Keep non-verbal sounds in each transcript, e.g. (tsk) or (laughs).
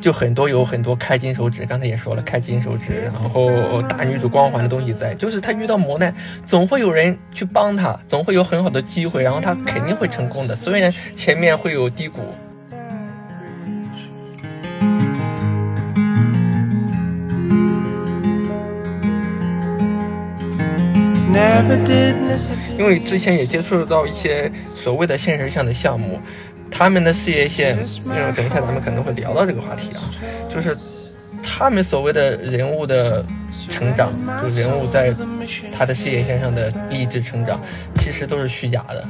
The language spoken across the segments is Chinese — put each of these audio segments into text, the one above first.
就很多有很多开金手指，刚才也说了开金手指，然后大女主光环的东西在，就是她遇到磨难，总会有人去帮她，总会有很好的机会，然后她肯定会成功的，虽然前面会有低谷。因为之前也接触到一些所谓的现实向的项目，他们的事业线，嗯，等一下咱们可能会聊到这个话题啊，就是他们所谓的人物的成长，就人物在他的事业线上的励志成长，其实都是虚假的，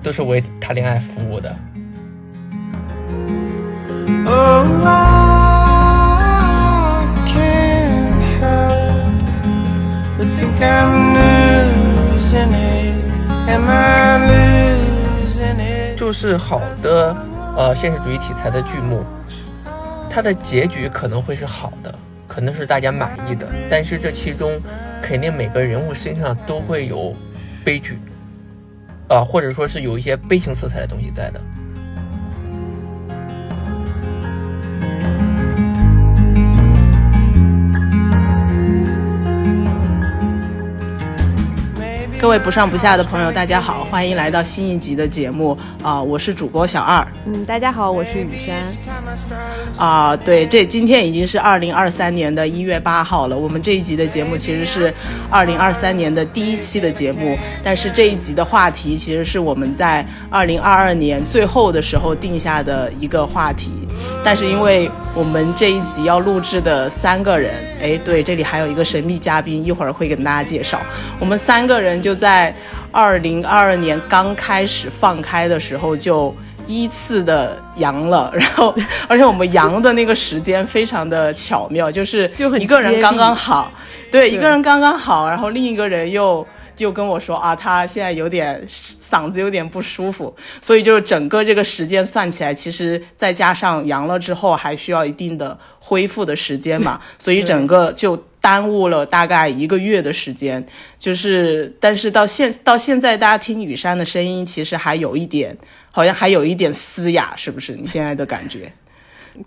都是为谈恋爱服务的。就是好的，呃，现实主义题材的剧目，它的结局可能会是好的，可能是大家满意的，但是这其中肯定每个人物身上都会有悲剧，啊，或者说是有一些悲情色彩的东西在的。各位不上不下的朋友，大家好，欢迎来到新一集的节目啊！我是主播小二。嗯，大家好，我是雨山。啊，对，这今天已经是二零二三年的一月八号了。我们这一集的节目其实是二零二三年的第一期的节目，但是这一集的话题其实是我们在二零二二年最后的时候定下的一个话题。但是因为我们这一集要录制的三个人，哎，对，这里还有一个神秘嘉宾，一会儿会跟大家介绍。我们三个人就。就在二零二二年刚开始放开的时候，就依次的阳了，然后而且我们阳的那个时间非常的巧妙，就是就一个人刚刚好，对，一个人刚刚好，然后另一个人又就跟我说啊，他现在有点嗓子有点不舒服，所以就是整个这个时间算起来，其实再加上阳了之后还需要一定的恢复的时间嘛，(laughs) 所以整个就。耽误了大概一个月的时间，就是，但是到现到现在，大家听雨山的声音，其实还有一点，好像还有一点嘶哑，是不是？你现在的感觉？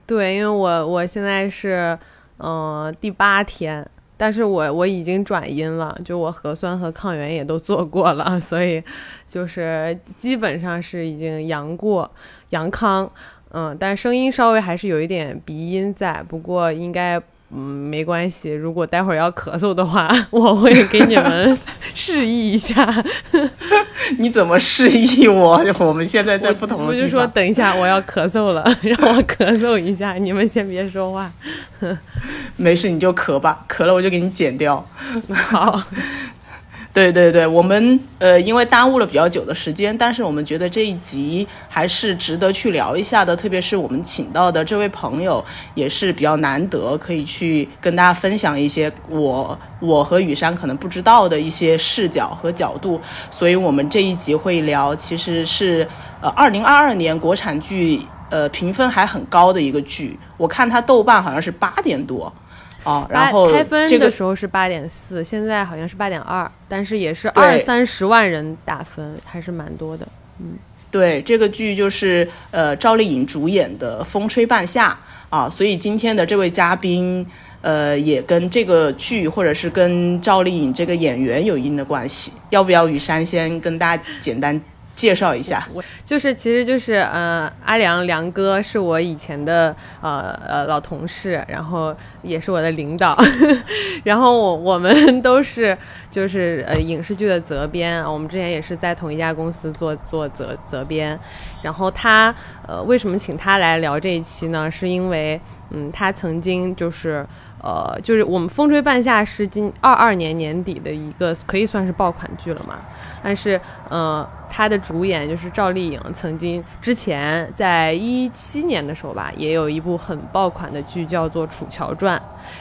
对，因为我我现在是，嗯，第八天，但是我我已经转阴了，就我核酸和抗原也都做过了，所以就是基本上是已经阳过阳康，嗯，但声音稍微还是有一点鼻音在，不过应该。嗯，没关系。如果待会儿要咳嗽的话，(laughs) 我会给你们 (laughs) 示意一下。(laughs) 你怎么示意我？我们现在在不同的地方。我就说等一下我要咳嗽了，让我咳嗽一下。你们先别说话。没事，你就咳吧。咳了我就给你剪掉。好。对对对，我们呃，因为耽误了比较久的时间，但是我们觉得这一集还是值得去聊一下的。特别是我们请到的这位朋友也是比较难得，可以去跟大家分享一些我我和雨山可能不知道的一些视角和角度。所以我们这一集会聊，其实是呃，二零二二年国产剧呃评分还很高的一个剧，我看它豆瓣好像是八点多。哦，然后开分的时候是八点四，现在好像是八点二，但是也是二三十万人打分，还是蛮多的。嗯，对，这个剧就是呃赵丽颖主演的《风吹半夏》啊，所以今天的这位嘉宾呃也跟这个剧或者是跟赵丽颖这个演员有一定的关系。要不要雨山先跟大家简单？介绍一下，就是，其实就是，呃，阿良良哥是我以前的呃呃老同事，然后也是我的领导，(laughs) 然后我我们都是就是呃影视剧的责编，我们之前也是在同一家公司做做责责编，然后他呃为什么请他来聊这一期呢？是因为嗯他曾经就是呃就是我们风吹半夏是今二二年年底的一个可以算是爆款剧了嘛，但是呃。他的主演就是赵丽颖，曾经之前在一七年的时候吧，也有一部很爆款的剧叫做《楚乔传》。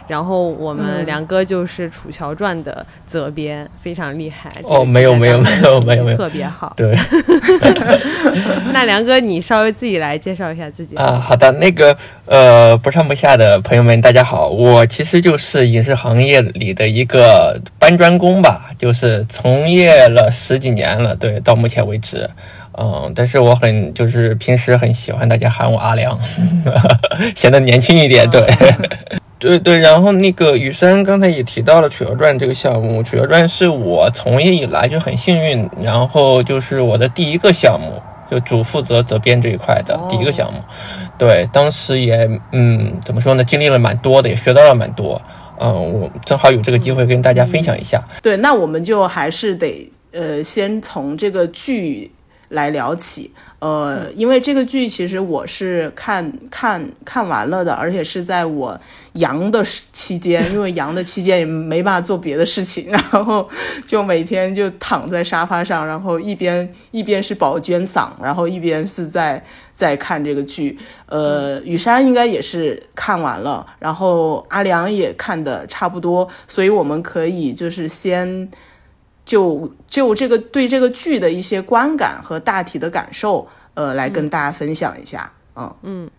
然后我们梁哥就是《楚乔传》的责编，非常厉害。哦，没有没有没有没有没有，特别好。对。(laughs) 那梁哥，你稍微自己来介绍一下自己啊。好的，那个呃，不上不下的朋友们，大家好，我其实就是影视行业里的一个搬砖工吧，就是从业了十几年了，对，到目前为止。嗯，但是我很就是平时很喜欢大家喊我阿良，(laughs) 显得年轻一点。对，对对。然后那个雨山刚才也提到了《曲儿传》这个项目，《曲儿传》是我从业以来就很幸运，然后就是我的第一个项目，就主负责责编这一块的第一个项目。对，当时也嗯，怎么说呢，经历了蛮多的，也学到了蛮多。嗯，我正好有这个机会跟大家分享一下。对，那我们就还是得呃，先从这个剧。来聊起，呃，因为这个剧其实我是看看看完了的，而且是在我阳的期间，因为阳的期间也没办法做别的事情，然后就每天就躺在沙发上，然后一边一边是宝娟嗓，然后一边是在在看这个剧。呃，雨山应该也是看完了，然后阿良也看的差不多，所以我们可以就是先。就就这个对这个剧的一些观感和大体的感受，呃，来跟大家分享一下。嗯嗯，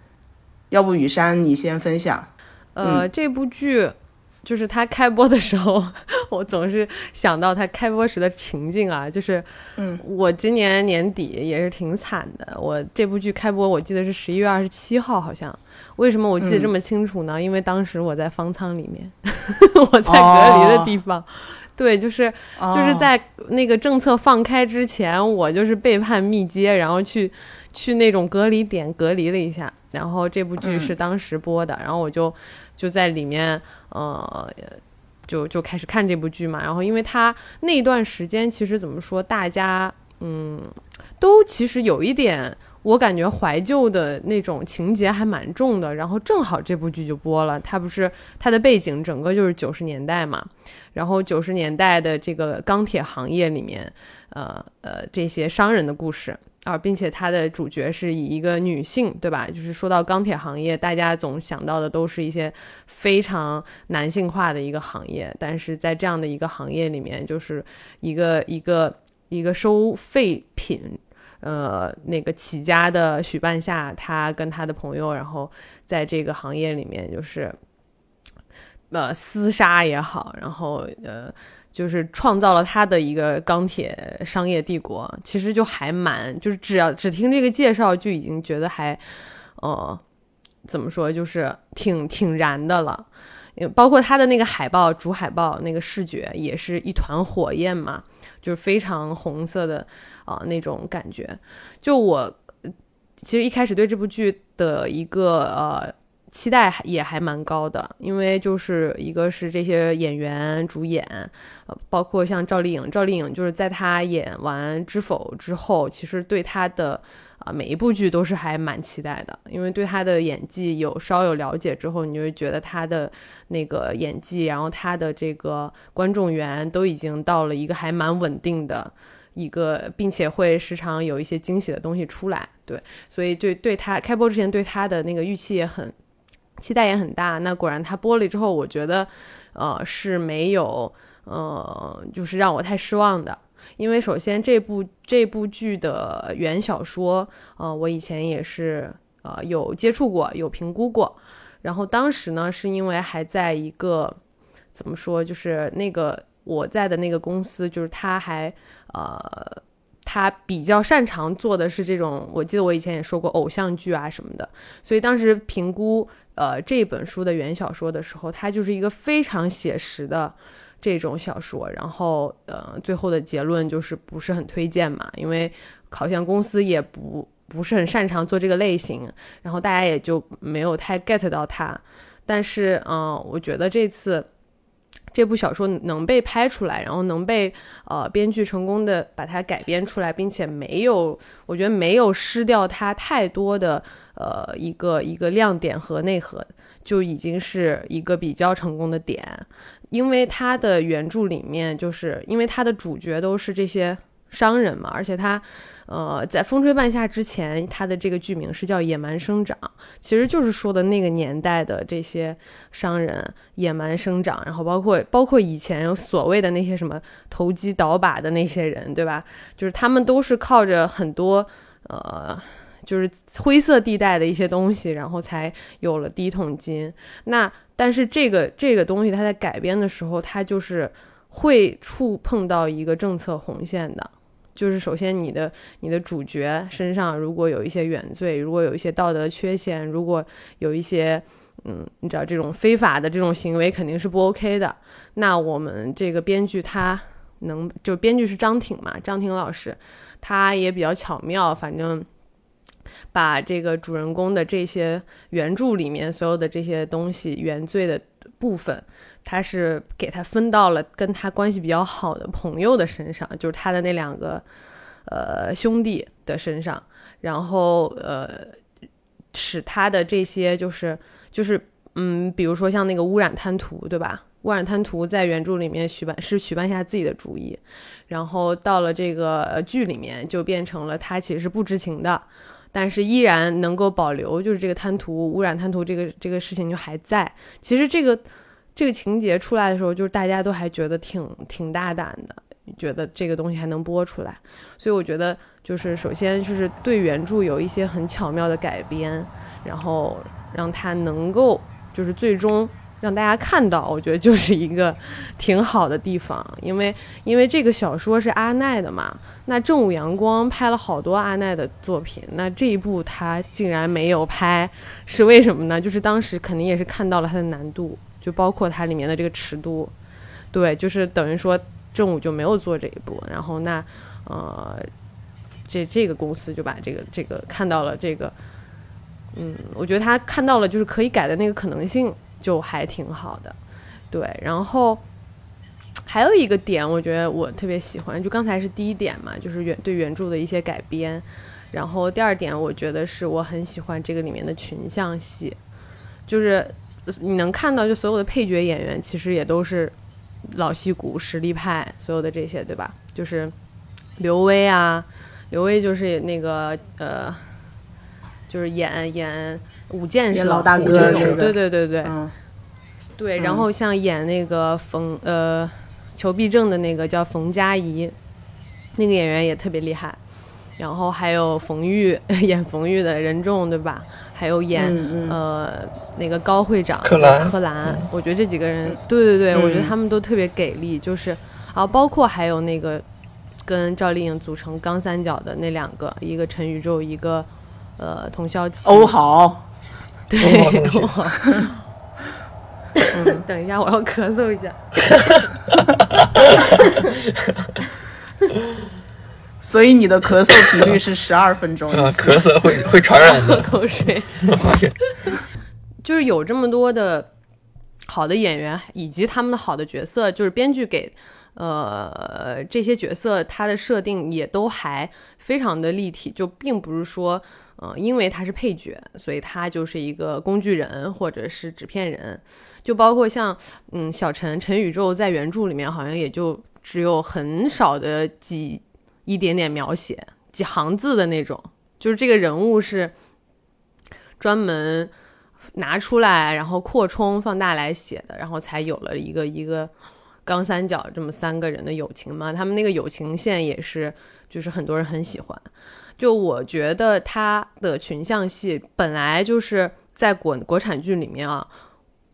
要不雨山你先分享。呃，这部剧就是它开播的时候，(laughs) 我总是想到它开播时的情境啊，就是，嗯，我今年年底也是挺惨的。我这部剧开播，我记得是十一月二十七号，好像。为什么我记得这么清楚呢？因为当时我在方舱里面，(laughs) 我在隔离的地方。对，就是就是在那个政策放开之前，我就是背叛密接，然后去去那种隔离点隔离了一下。然后这部剧是当时播的，然后我就就在里面，呃，就就开始看这部剧嘛。然后因为他那段时间其实怎么说，大家嗯都其实有一点。我感觉怀旧的那种情节还蛮重的，然后正好这部剧就播了。它不是它的背景整个就是九十年代嘛，然后九十年代的这个钢铁行业里面，呃呃这些商人的故事啊，并且它的主角是以一个女性，对吧？就是说到钢铁行业，大家总想到的都是一些非常男性化的一个行业，但是在这样的一个行业里面，就是一个一个一个收废品。呃，那个起家的许半夏，他跟他的朋友，然后在这个行业里面，就是呃厮杀也好，然后呃就是创造了他的一个钢铁商业帝国。其实就还蛮，就是只要只听这个介绍，就已经觉得还呃怎么说，就是挺挺燃的了。包括他的那个海报，主海报那个视觉也是一团火焰嘛，就是非常红色的。啊，那种感觉，就我其实一开始对这部剧的一个呃期待也还蛮高的，因为就是一个是这些演员主演，包括像赵丽颖，赵丽颖就是在她演完《知否》之后，其实对她的啊每一部剧都是还蛮期待的，因为对他的演技有稍有了解之后，你就会觉得他的那个演技，然后他的这个观众缘都已经到了一个还蛮稳定的。一个，并且会时常有一些惊喜的东西出来，对，所以对对他开播之前对他的那个预期也很期待也很大。那果然他播了之后，我觉得呃是没有呃就是让我太失望的，因为首先这部这部剧的原小说呃我以前也是呃有接触过有评估过，然后当时呢是因为还在一个怎么说就是那个。我在的那个公司，就是他还呃，他比较擅长做的是这种。我记得我以前也说过偶像剧啊什么的，所以当时评估呃这本书的原小说的时候，它就是一个非常写实的这种小说。然后呃，最后的结论就是不是很推荐嘛，因为好像公司也不不是很擅长做这个类型，然后大家也就没有太 get 到它。但是嗯，我觉得这次。这部小说能被拍出来，然后能被呃编剧成功的把它改编出来，并且没有，我觉得没有失掉它太多的呃一个一个亮点和内核，就已经是一个比较成功的点。因为它的原著里面，就是因为它的主角都是这些商人嘛，而且它。呃，在《风吹半夏》之前，它的这个剧名是叫《野蛮生长》，其实就是说的那个年代的这些商人野蛮生长，然后包括包括以前所谓的那些什么投机倒把的那些人，对吧？就是他们都是靠着很多呃，就是灰色地带的一些东西，然后才有了第一桶金。那但是这个这个东西，它在改编的时候，它就是会触碰到一个政策红线的。就是首先你的你的主角身上如果有一些原罪，如果有一些道德缺陷，如果有一些嗯，你知道这种非法的这种行为肯定是不 OK 的。那我们这个编剧他能就编剧是张挺嘛，张挺老师他也比较巧妙，反正。把这个主人公的这些原著里面所有的这些东西原罪的部分，他是给他分到了跟他关系比较好的朋友的身上，就是他的那两个呃兄弟的身上，然后呃使他的这些就是就是嗯，比如说像那个污染滩图，对吧？污染滩图在原著里面许半是许半夏自己的主意，然后到了这个剧里面就变成了他其实是不知情的。但是依然能够保留，就是这个贪图污染贪图这个这个事情就还在。其实这个这个情节出来的时候，就是大家都还觉得挺挺大胆的，觉得这个东西还能播出来。所以我觉得，就是首先就是对原著有一些很巧妙的改编，然后让它能够就是最终。让大家看到，我觉得就是一个挺好的地方，因为因为这个小说是阿奈的嘛，那正午阳光拍了好多阿奈的作品，那这一部他竟然没有拍，是为什么呢？就是当时肯定也是看到了它的难度，就包括它里面的这个尺度，对，就是等于说正午就没有做这一部，然后那呃，这这个公司就把这个这个看到了这个，嗯，我觉得他看到了就是可以改的那个可能性。就还挺好的，对。然后还有一个点，我觉得我特别喜欢，就刚才是第一点嘛，就是原对原著的一些改编。然后第二点，我觉得是我很喜欢这个里面的群像戏，就是你能看到，就所有的配角演员其实也都是老戏骨、实力派，所有的这些，对吧？就是刘威啊，刘威就是那个呃，就是演演。武剑是老大哥，对对对对，对。然后像演那个冯呃裘必正的那个叫冯佳怡，那个演员也特别厉害。然后还有冯玉 (laughs) 演冯玉的任重，对吧？还有演呃那个高会长柯蓝，柯蓝。我觉得这几个人，对对对，我觉得他们都特别给力。就是啊，包括还有那个跟赵丽颖组成钢三角的那两个，一个陈宇宙，一个呃童潇琪。欧豪。对，嗯，等一下，我要咳嗽一下。(laughs) 所以你的咳嗽频率是十二分钟 (laughs) 一次。咳嗽会会传染的。喝 (laughs) 口水。就是有这么多的好的演员，以及他们的好的角色，就是编剧给呃这些角色他的设定也都还非常的立体，就并不是说。嗯，因为他是配角，所以他就是一个工具人或者是纸片人，就包括像嗯小陈陈宇宙在原著里面好像也就只有很少的几一点点描写几行字的那种，就是这个人物是专门拿出来然后扩充放大来写的，然后才有了一个一个钢三角这么三个人的友情嘛，他们那个友情线也是就是很多人很喜欢。就我觉得他的群像戏本来就是在国国产剧里面啊，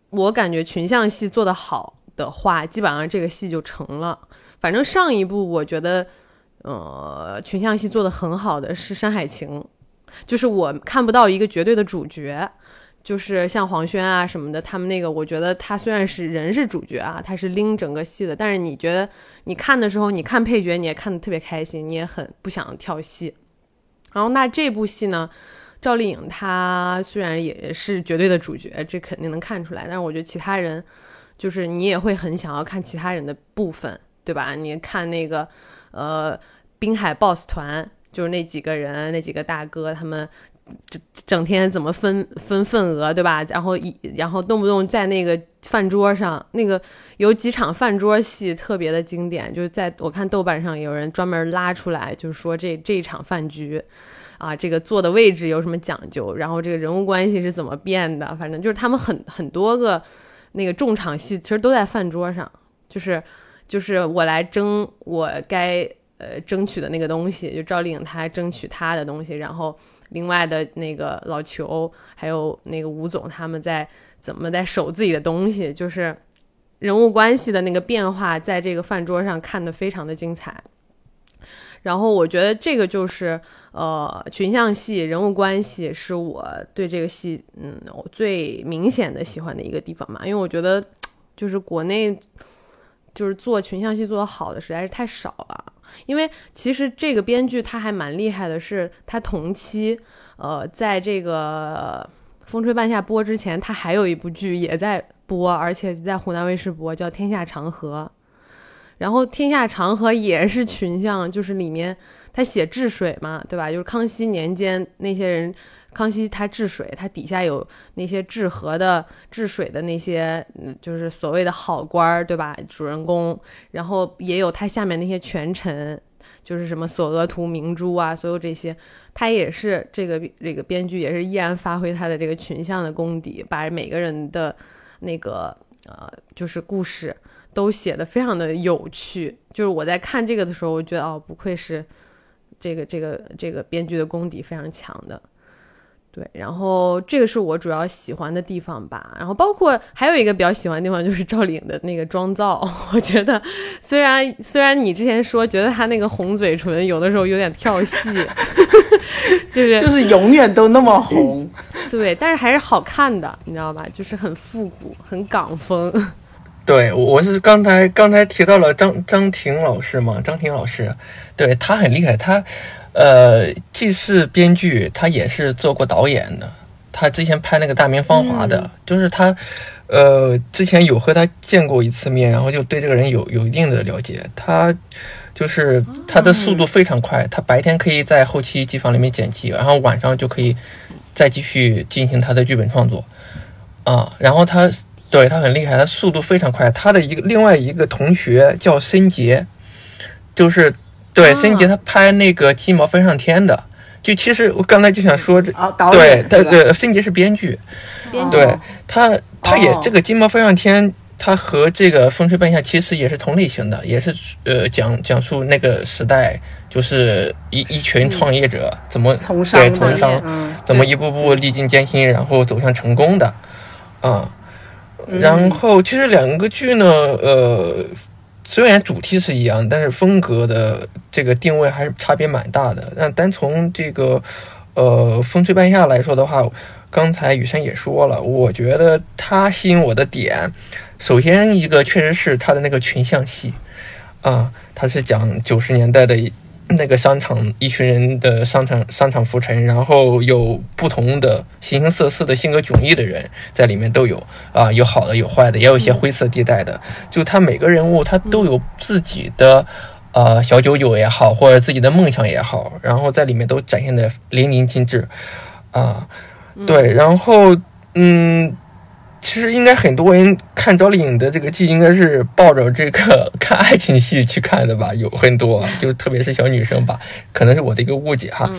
我感觉群像戏做得好的话，基本上这个戏就成了。反正上一部我觉得，呃，群像戏做得很好的是《山海情》，就是我看不到一个绝对的主角，就是像黄轩啊什么的，他们那个我觉得他虽然是人是主角啊，他是拎整个戏的，但是你觉得你看的时候，你看配角你也看得特别开心，你也很不想跳戏。然后那这部戏呢，赵丽颖她虽然也是绝对的主角，这肯定能看出来。但是我觉得其他人，就是你也会很想要看其他人的部分，对吧？你看那个，呃，滨海 boss 团，就是那几个人，那几个大哥，他们整整天怎么分分份额，对吧？然后一然后动不动在那个饭桌上，那个有几场饭桌戏特别的经典，就是在我看豆瓣上有人专门拉出来，就是说这这一场饭局。啊，这个坐的位置有什么讲究？然后这个人物关系是怎么变的？反正就是他们很很多个那个重场戏，其实都在饭桌上，就是就是我来争我该呃争取的那个东西，就赵丽颖她争取她的东西，然后另外的那个老裘还有那个吴总他们在怎么在守自己的东西，就是人物关系的那个变化，在这个饭桌上看的非常的精彩。然后我觉得这个就是呃群像戏、人物关系是我对这个戏嗯我最明显的喜欢的一个地方嘛，因为我觉得就是国内就是做群像戏做的好的实在是太少了。因为其实这个编剧他还蛮厉害的，是他同期呃在这个《风吹半夏》播之前，他还有一部剧也在播，而且在湖南卫视播，叫《天下长河》。然后《天下长河》也是群像，就是里面他写治水嘛，对吧？就是康熙年间那些人，康熙他治水，他底下有那些治河的、治水的那些，就是所谓的好官儿，对吧？主人公，然后也有他下面那些权臣，就是什么索额图、明珠啊，所有这些，他也是这个这个编剧也是依然发挥他的这个群像的功底，把每个人的那个呃，就是故事。都写的非常的有趣，就是我在看这个的时候，我觉得哦，不愧是这个这个这个编剧的功底非常强的，对。然后这个是我主要喜欢的地方吧。然后包括还有一个比较喜欢的地方就是赵丽颖的那个妆造，我觉得虽然虽然你之前说觉得她那个红嘴唇有的时候有点跳戏，(laughs) 就是就是 (laughs) 永远都那么红，对，但是还是好看的，你知道吧？就是很复古，很港风。对，我是刚才刚才提到了张张婷老师嘛，张婷老师，对他很厉害，他，呃，既是编剧，他也是做过导演的。他之前拍那个《大明芳华》的，就是他，呃，之前有和他见过一次面，然后就对这个人有有一定的了解。他就是他的速度非常快，他白天可以在后期机房里面剪辑，然后晚上就可以再继续进行他的剧本创作，啊，然后他。对他很厉害，他速度非常快。他的一个另外一个同学叫申杰，就是对申杰，他拍那个《鸡毛飞上天》的。就其实我刚才就想说，这对对对，申杰是编剧，对他他也这个《鸡毛飞上天》，他和这个《风吹半夏》其实也是同类型的，也是呃讲讲述那个时代，就是一一群创业者怎么从对从商，怎么一步步历尽艰辛，然后走向成功的，啊。然后其实两个剧呢，呃，虽然主题是一样，但是风格的这个定位还是差别蛮大的。那单从这个呃《风吹半夏》来说的话，刚才雨山也说了，我觉得它吸引我的点，首先一个确实是它的那个群像戏啊，它是讲九十年代的。那个商场，一群人的商场，商场浮沉，然后有不同的形形色色的性格迥异的人在里面都有啊，有好的，有坏的，也有一些灰色地带的。就他每个人物，他都有自己的呃小九九也好，或者自己的梦想也好，然后在里面都展现的淋漓尽致啊。对，然后嗯。其实应该很多人看赵丽颖的这个剧，应该是抱着这个 (laughs) 看爱情戏去看的吧？有很多，就特别是小女生吧，可能是我的一个误解哈。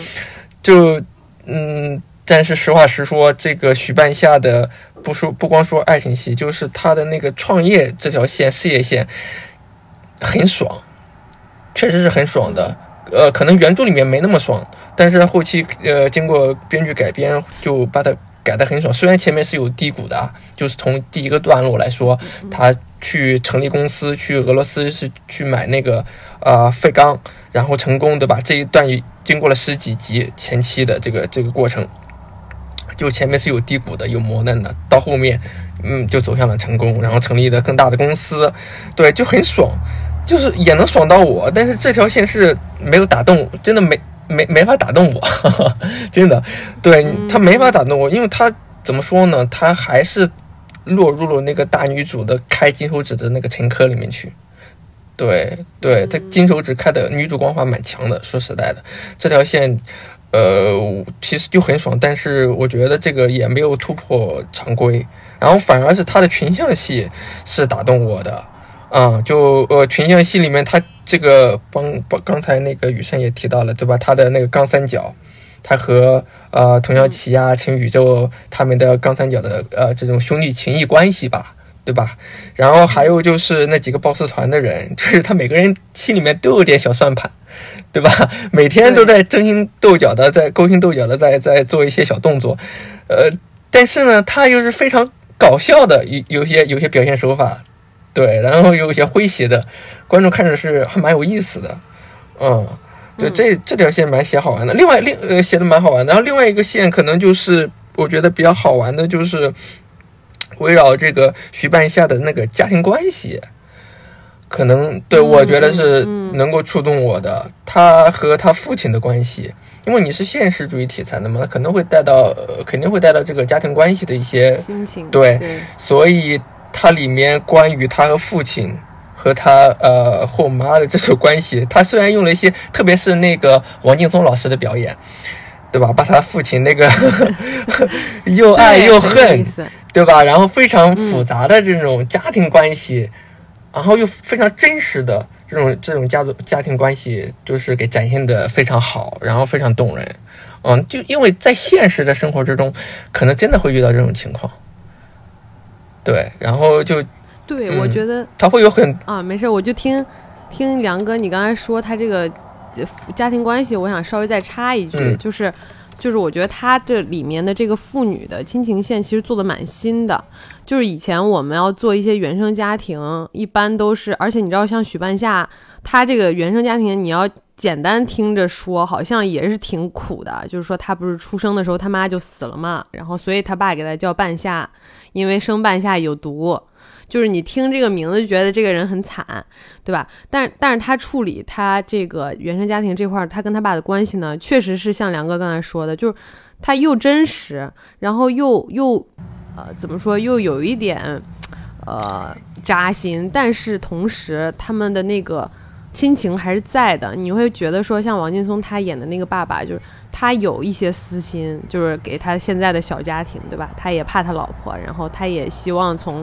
就嗯，但是实话实说，这个许半夏的不说不光说爱情戏，就是她的那个创业这条线、事业线很爽，确实是很爽的。呃，可能原著里面没那么爽，但是后期呃经过编剧改编，就把它。改的很爽，虽然前面是有低谷的，就是从第一个段落来说，他去成立公司，去俄罗斯是去买那个呃废钢，然后成功，对吧？这一段经过了十几集前期的这个这个过程，就前面是有低谷的，有磨难的，到后面嗯就走向了成功，然后成立了更大的公司，对，就很爽，就是也能爽到我，但是这条线是没有打动，真的没。没没法打动我，(laughs) 真的，对他没法打动我，因为他怎么说呢？他还是落入了那个大女主的开金手指的那个陈珂里面去。对对，他金手指开的女主光环蛮强的。说实在的，这条线，呃，其实就很爽，但是我觉得这个也没有突破常规，然后反而是他的群像戏是打动我的。啊，就呃群像戏里面，他这个帮帮刚才那个雨生也提到了，对吧？他的那个钢三角，他和呃童小琪呀、陈宇宙他们的钢三角的呃这种兄弟情谊关系吧，对吧？然后还有就是那几个 boss 团的人，就是他每个人心里面都有点小算盘，对吧？每天都在争心斗角的，在勾心斗角的，在在做一些小动作，呃，但是呢，他又是非常搞笑的，有有些有些表现手法。对，然后有一些诙谐的，观众看着是还蛮有意思的，嗯，对，这这条线蛮写好玩的。另外，另呃写的蛮好玩的。然后另外一个线可能就是我觉得比较好玩的，就是围绕这个徐半夏的那个家庭关系，可能对我觉得是能够触动我的。他和他父亲的关系，因为你是现实主义题材的嘛，可能会带到，呃肯定会带到这个家庭关系的一些心情对对，所以它里面关于他和父亲和他呃后妈的这种关系，他虽然用了一些，特别是那个王劲松老师的表演，对吧？把他父亲那个 (laughs) 又爱又恨对吧？然后非常复杂的这种家庭关系，然后又非常真实的这种这种家族家庭关系，就是给展现的非常好，然后非常动人。嗯，就因为在现实的生活之中，可能真的会遇到这种情况。对，然后就对，嗯我觉得他会有很啊，没事，我就听听梁哥你刚才说他这个呃家庭关系，我想稍微再插一句，嗯就是就是我觉得他这里面的这个父女的亲情线其实做的蛮新的，就是以前我们要做一些原生家庭，一般都是，而且你知道像许半夏，他这个原生家庭你要。简单听着说，好像也是挺苦的。就是说，他不是出生的时候他妈就死了嘛，然后所以他爸给他叫半夏，因为生半夏有毒。就是你听这个名字就觉得这个人很惨，对吧？但是但是他处理他这个原生家庭这块，他跟他爸的关系呢，确实是像梁哥刚才说的，就是他又真实，然后又又呃怎么说，又有一点呃扎心，但是同时他们的那个亲情还是在的。你会觉得说，像王劲松他演的那个爸爸，就是他有一些私心，就是给他现在的小家庭，对吧？他也怕他老婆，然后他也希望从。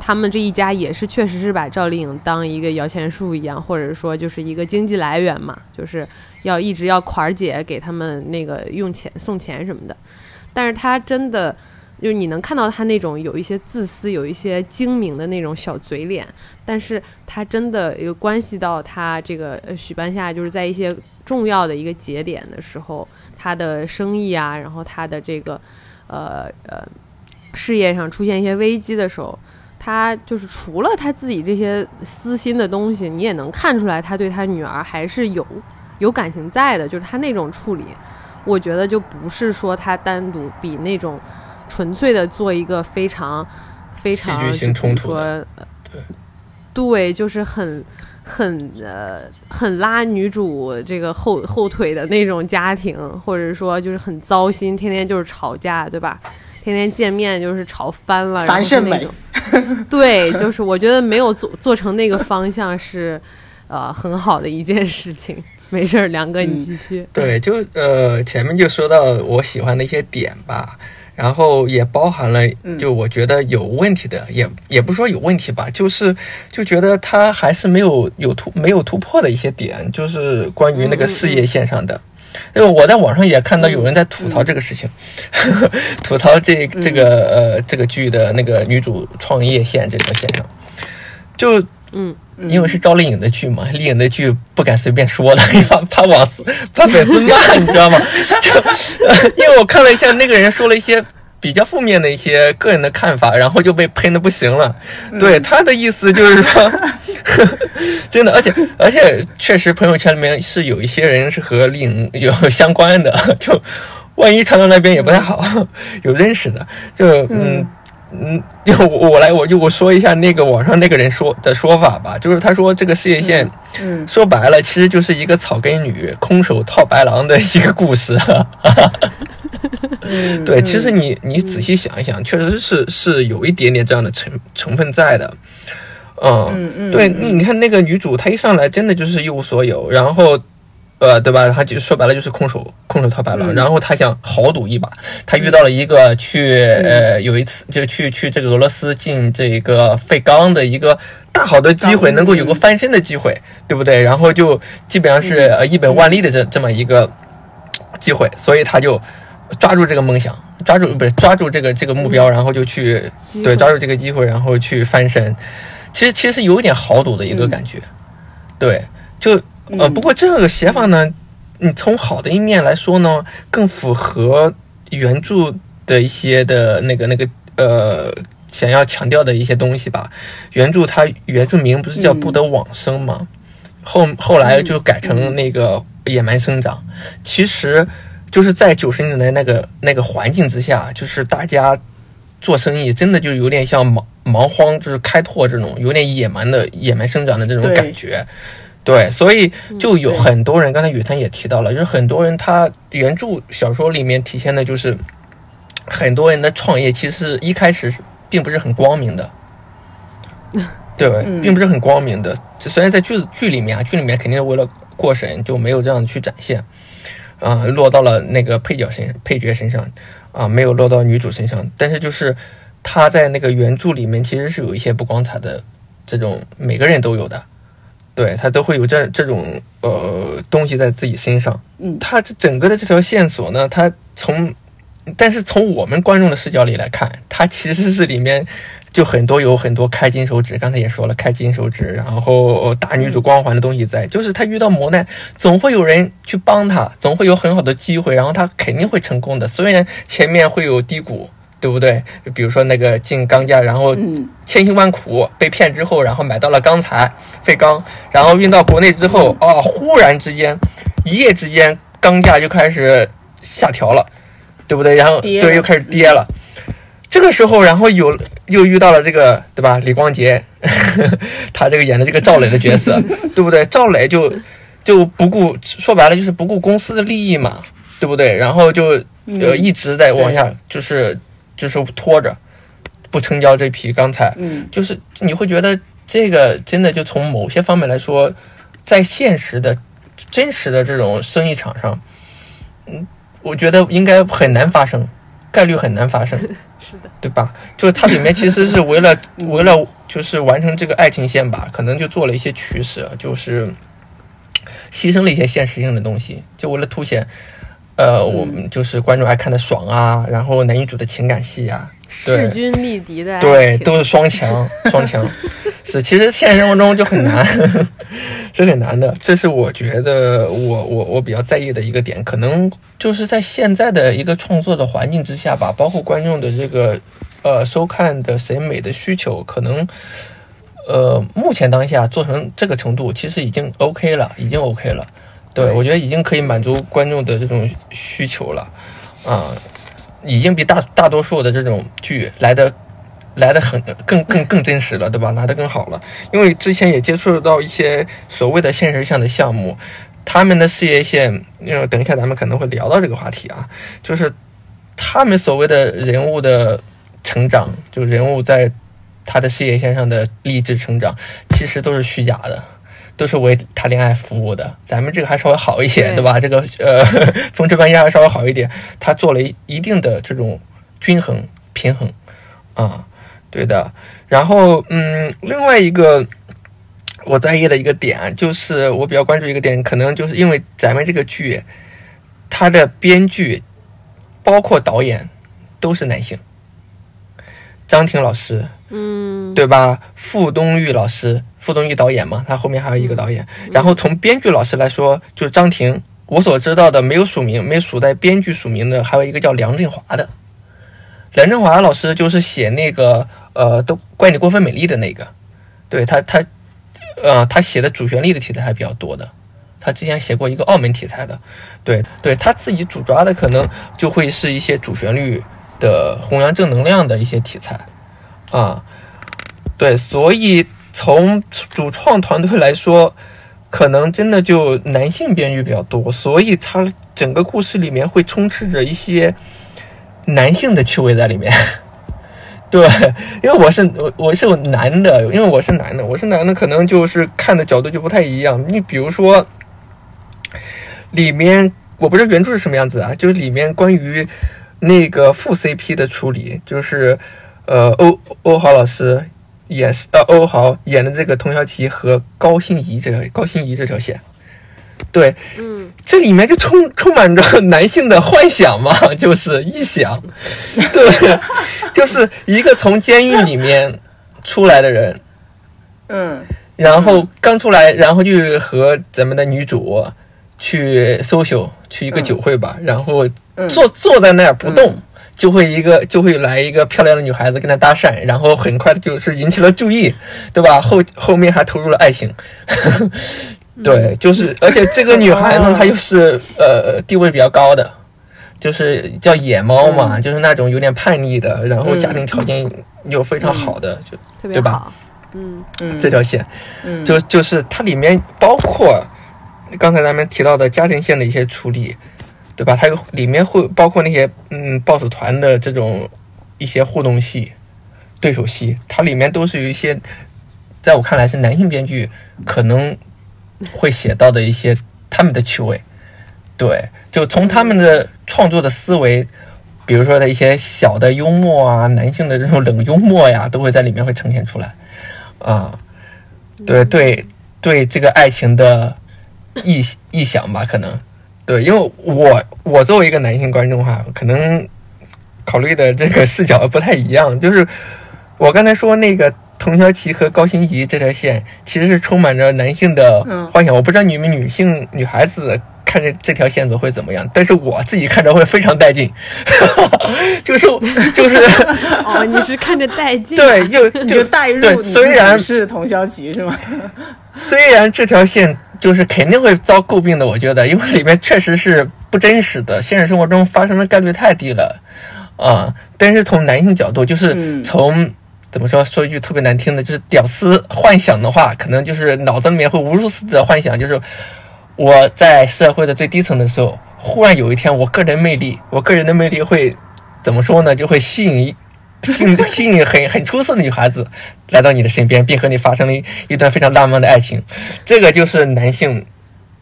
他们这一家也是，确实是把赵丽颖当一个摇钱树一样，或者说就是一个经济来源嘛，就是要一直要款儿姐给他们那个用钱送钱什么的。但是他真的，就你能看到他那种有一些自私、有一些精明的那种小嘴脸，但是他真的有关系到他这个呃许半夏，就是在一些重要的一个节点的时候，他的生意啊，然后他的这个呃呃事业上出现一些危机的时候。他就是除了他自己这些私心的东西，你也能看出来，他对他女儿还是有有感情在的。就是他那种处理，我觉得就不是说他单独比那种纯粹的做一个非常非常戏剧性冲突说的呃对，就是很很呃很拉女主这个后后腿的那种家庭，或者说就是很糟心，天天就是吵架，对吧？天天见面就是吵翻了，然后樊胜美是那种对，就是我觉得没有做做成那个方向是，呃，很好的一件事情。没事儿，梁哥你继续。对，就呃前面就说到我喜欢的一些点吧，然后也包含了就我觉得有问题的，也也不是说有问题吧，就是就觉得他还是没有有突没有突破的一些点，就是关于那个事业线上的。因为我在网上也看到有人在吐槽这个事情，(laughs) 吐槽这这个呃这个剧的那个女主创业线这个现象，就嗯，因为是赵丽颖的剧嘛，丽颖的剧不敢随便说了，怕怕网丝怕粉丝骂，你知道吗？(laughs) 就、呃、因为我看了一下，那个人说了一些比较负面的一些个人的看法，然后就被喷的不行了。对他的意思就是说，(laughs) 真的，而且而且确实朋友圈里面是有一些人是和丽颖有相关的，(laughs) 就万一传到那边也不太好，(laughs) 有认识的，就嗯。嗯，就我我来我就我说一下那个网上那个人说的说法吧，就是他说这个事业线，嗯，说白了其实就是一个草根女空手套白狼的一个故事。嗯对，其实你你仔细想一想，确实是是有一点点这样的成成分在的。嗯，嗯嗯对，嗯你你看那个女主，她一上来真的就是一无所有，然后。呃，对吧？她就说白了就是空手空手套白狼，嗯然后她想豪赌一把，她遇到了一个去、呃有一次就去去这个俄罗斯进这个废钢的一个大好的机会，嗯能够有个翻身的机会，对不对？然后就基本上是呃一本万利的这这么一个机会，所以她就抓住这个梦想，抓住不是抓住这个这个目标，然后就去对抓住这个机会，然后去翻身。其实其实有点豪赌的一个感觉，对，就呃嗯不过这个写法呢，你从好的一面来说呢，更符合原著的一些的那个那个呃想要强调的一些东西吧。原著它原著名不是叫嗯不得往生吗？后后来就改成那个野蛮生长。其实就是在九十年代那个那个环境之下，就是大家做生意真的就有点像蛮蛮荒，就是开拓这种有点野蛮的野蛮生长的这种感觉。对，所以就有很多人，刚才雨桐也提到了，就是很多人他原著小说里面体现的就是很多人的创业，其实一开始并不是很光明的，(laughs) 对，嗯并不是很光明的。虽然在剧剧里面啊，剧里面肯定为了过审就没有这样去展现，啊、落到了那个配角身配角身上，啊、没有落到女主身上。但是就是他在那个原著里面其实是有一些不光彩的这种，每个人都有的。对他都会有这这种呃东西在自己身上，嗯他这整个的这条线索呢，他从，但是从我们观众的视角里来看，它其实是里面就很多有很多开金手指，刚才也说了开金手指，然后大女主光环的东西在，就是他遇到磨难，总会有人去帮他，总会有很好的机会，然后他肯定会成功的，虽然前面会有低谷。对不对？比如说那个进钢架，然后嗯千辛万苦被骗之后，然后买到了钢材废钢，然后运到国内之后，啊，忽然之间，一夜之间钢价就开始下调了，对不对？然后对又开始跌了。这个时候，然后有又遇到了这个对吧？李光洁，(laughs) 他这个演的这个赵磊的角色，(laughs) 对不对？赵磊就就不顾说白了就是不顾公司的利益嘛，对不对？然后就呃嗯一直在往下就是就是拖着，不成交这批钢材。嗯就是你会觉得这个真的就从某些方面来说，在现实的、真实的这种生意场上，嗯，我觉得应该很难发生，概率很难发生，(laughs) 是的，对吧？就是它里面其实是为了 (laughs) 为了就是完成这个爱情线吧，可能就做了一些取舍，就是牺牲了一些现实性的东西，就为了凸显。呃，我们就是观众爱看的爽啊，然后男女主的情感戏啊，对势均力敌的爱对，都是双强，双强。(laughs) 是，其实现实生活中就很难，(laughs) 是很难的。这是我觉得我我我比较在意的一个点，可能就是在现在的一个创作的环境之下吧，包括观众的这个呃收看的审美的需求，可能呃目前当下做成这个程度，其实已经 OK 了，已经 OK 了。对，对我觉得已经可以满足观众的这种需求了，啊、已经比大大多数的这种剧来的来的很更更更真实了，对吧？来的更好了。因为之前也接触到一些所谓的现实向的项目，他们的事业线，因为等一下咱们可能会聊到这个话题啊，就是他们所谓的人物的成长，就人物在他的事业线上的励志成长，其实都是虚假的。都是为谈恋爱服务的，咱们这个还稍微好一些，对对吧？这个呃，(laughs) 风车半夏还稍微好一点，他做了一一定的这种均衡平衡啊，对的。然后嗯，另外一个我在意的一个点就是我比较关注一个点，可能就是因为咱们这个剧，它的编剧包括导演都是男性，张庭老师嗯，对吧？傅东玉老师，傅东玉导演嘛，他后面还有一个导演。然后从编剧老师来说，就是张庭，我所知道的没有署名，没有署在编剧署名的，还有一个叫梁振华的。梁振华老师就是写那个呃，都怪你过分美丽的那个，对他他呃，他写的主旋律的题材还比较多的。他之前写过一个澳门题材的，对对，他自己主抓的可能就会是一些主旋律的弘扬正能量的一些题材啊。对，所以从主创团队来说，可能真的就男性编剧比较多，所以他整个故事里面会充斥着一些男性的趣味在里面。(laughs) 对，因为我是我我是男的，因为我是男的，我是男的，可能就是看的角度就不太一样。你比如说，里面我不知道原著是什么样子啊，就是里面关于那个副 CP 的处理，就是呃欧欧豪老师演呃欧豪演的这个童小琪和高欣怡这条高欣怡这条线，对，嗯，这里面就充充满着男性的幻想嘛，(laughs) 就是臆想，(laughs) 对，就是一个从监狱里面出来的人，嗯。然后刚出来，然后就和咱们的女主去 social 去一个嗯。酒会吧，然后嗯坐坐在那儿不动，就会一个就会来一个漂亮的女孩子跟他搭讪，然后很快就是引起了注意，对吧？后后面还投入了爱情，(laughs) 对，就是而且这个女孩呢，(laughs) 她又是呃地位比较高的，就是叫野猫嘛，就是那种有点叛逆的，然后家庭条件又非常好的，就对吧。嗯。嗯，这条线，嗯。就就是它里面包括刚才咱们提到的家庭线的一些处理，对吧？它有里面会包括那些嗯 boss 团的这种一些互动戏、对手戏，它里面都是有一些，在我看来是男性编剧可能会写到的一些他们的趣味，对，就从他们的创作的思维。比如说的一些小的幽默啊，男性的这种冷幽默呀，都会在里面会呈现出来。啊，对对对，这个爱情的臆臆想吧，可能对，因为我我作为一个男性观众哈，可能考虑的这个视角不太一样。就是我刚才说那个童小琪和高欣怡这条线，其实是充满着男性的嗯幻想。我不知道你们女性女孩子看着这条线索会怎么样，但是我自己看着会非常带劲，(laughs) 就是就是哦，你是看着带劲、啊。对，又 (laughs) 就带入虽然是童小琪是吗？(laughs) 虽然这条线就是肯定会遭诟病的，我觉得，因为里面确实是不真实的，现实生活中发生的概率太低了啊。但是从男性角度，就是嗯从、怎么说，说一句特别难听的，就是屌丝幻想的话，可能就是脑子里面会无数次的幻想，就是我在社会的最低层的时候，忽然有一天，我个人魅力，我个人的魅力会怎么说呢？就会吸引 (laughs) 吸引吸引很很出色的女孩子来到你的身边，并和你发生了一一段非常浪漫的爱情。这个就是男性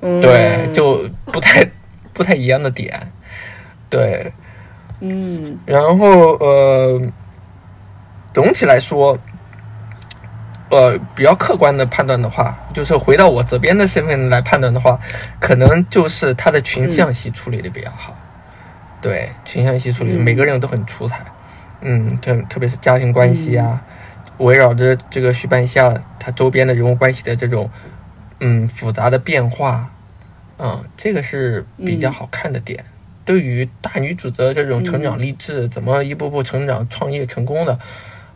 嗯，对就不太不太一样的点，对。嗯然后呃，总体来说，呃，比较客观的判断的话，就是回到我这边的身份来判断的话，可能就是他的群像戏处理的比较好。对，群像戏处理，嗯每个人都很出彩。嗯，特特别是家庭关系啊，围绕着这个徐半夏他周边的人物关系的这种嗯复杂的变化，嗯，这个是比较好看的点。对于大女主的这种成长励志，怎么一步步成长、创业成功的，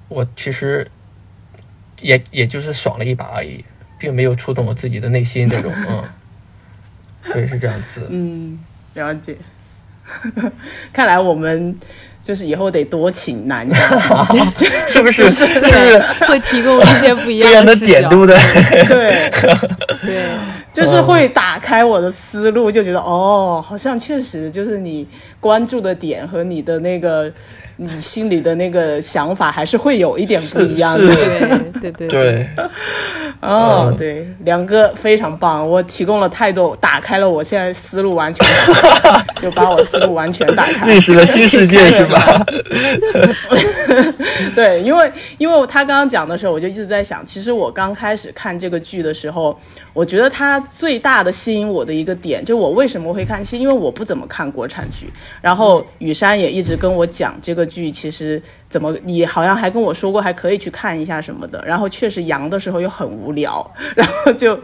我其实也也就是爽了一把而已，并没有触动我自己的内心。这种，嗯，(laughs) 对，是这样子。嗯，了解。(laughs) 看来我们就是以后得多请男嘉宾，(laughs) 是不是？是不是会提供一些不一不一样样的点，对不对？对，对，就是会打开我的思路，就觉得哦，好像确实就是你关注的点和你的那个你心里的那个想法还是会有一点不一样的。对对对对，(laughs) 哦，嗯对，梁哥非常棒，我提供了太多，打开了我现在思路完全打开，(laughs) 就把我思路完全打开。认识了新世界是吧？(laughs) 对，因为因为他刚刚讲的时候，我就一直在想，其实我刚开始看这个剧的时候，我觉得它最大的吸引我的一个点，就我为什么会看，其实因为我不怎么看国产剧，然后雨山也一直跟我讲这个剧其实怎么，你好像还跟我说过还可以去看一下什么的，然后确实阳的时候又很无聊，然后就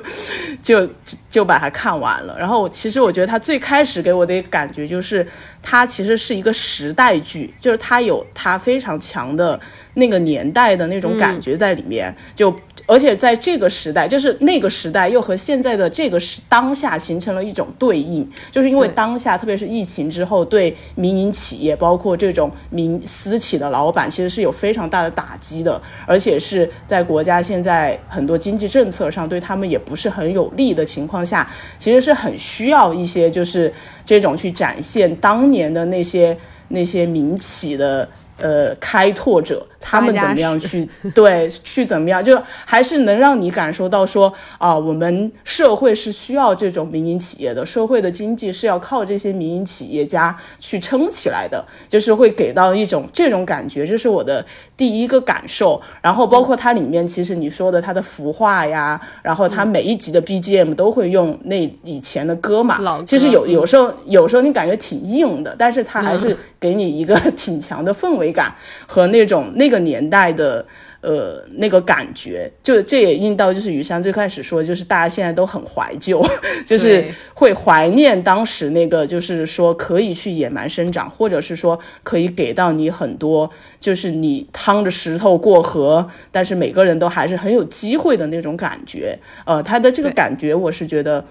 就就把它看完了。然后其实我觉得它最开始给我的感觉就是，它其实是一个时代剧，就是它有它非常强的那个年代的那种感觉在里面，就。而且在这个时代，就是那个时代，又和现在的这个时当下形成了一种对应，就是因为当下，特别是疫情之后，对民营企业，包括这种民私企的老板，其实是有非常大的打击的，而且是在国家现在很多经济政策上对他们也不是很有利的情况下，其实是很需要一些就是这种去展现当年的那些那些民企的呃开拓者，他们怎么样去对去怎么样，就还是能让你感受到说啊、我们社会是需要这种民营企业的，社会的经济是要靠这些民营企业家去撑起来的，就是会给到一种这种感觉，这是我的第一个感受。然后包括它里面，其实你说的它的服化呀，然后它每一集的 BGM 都会用那以前的歌嘛，老歌其实有嗯。有时候有时候你感觉挺硬的，但是它还是给你一个 (laughs) 挺强的氛围感和那种那个个年代的。呃，那个感觉，就这也应到就是雨山最开始说，就是大家现在都很怀旧，(laughs) 就是会怀念当时那个，就是说可以去野蛮生长，或者是说可以给到你很多，就是你趟着石头过河，但是每个人都还是很有机会的那种感觉。呃，他的这个感觉，我是觉得，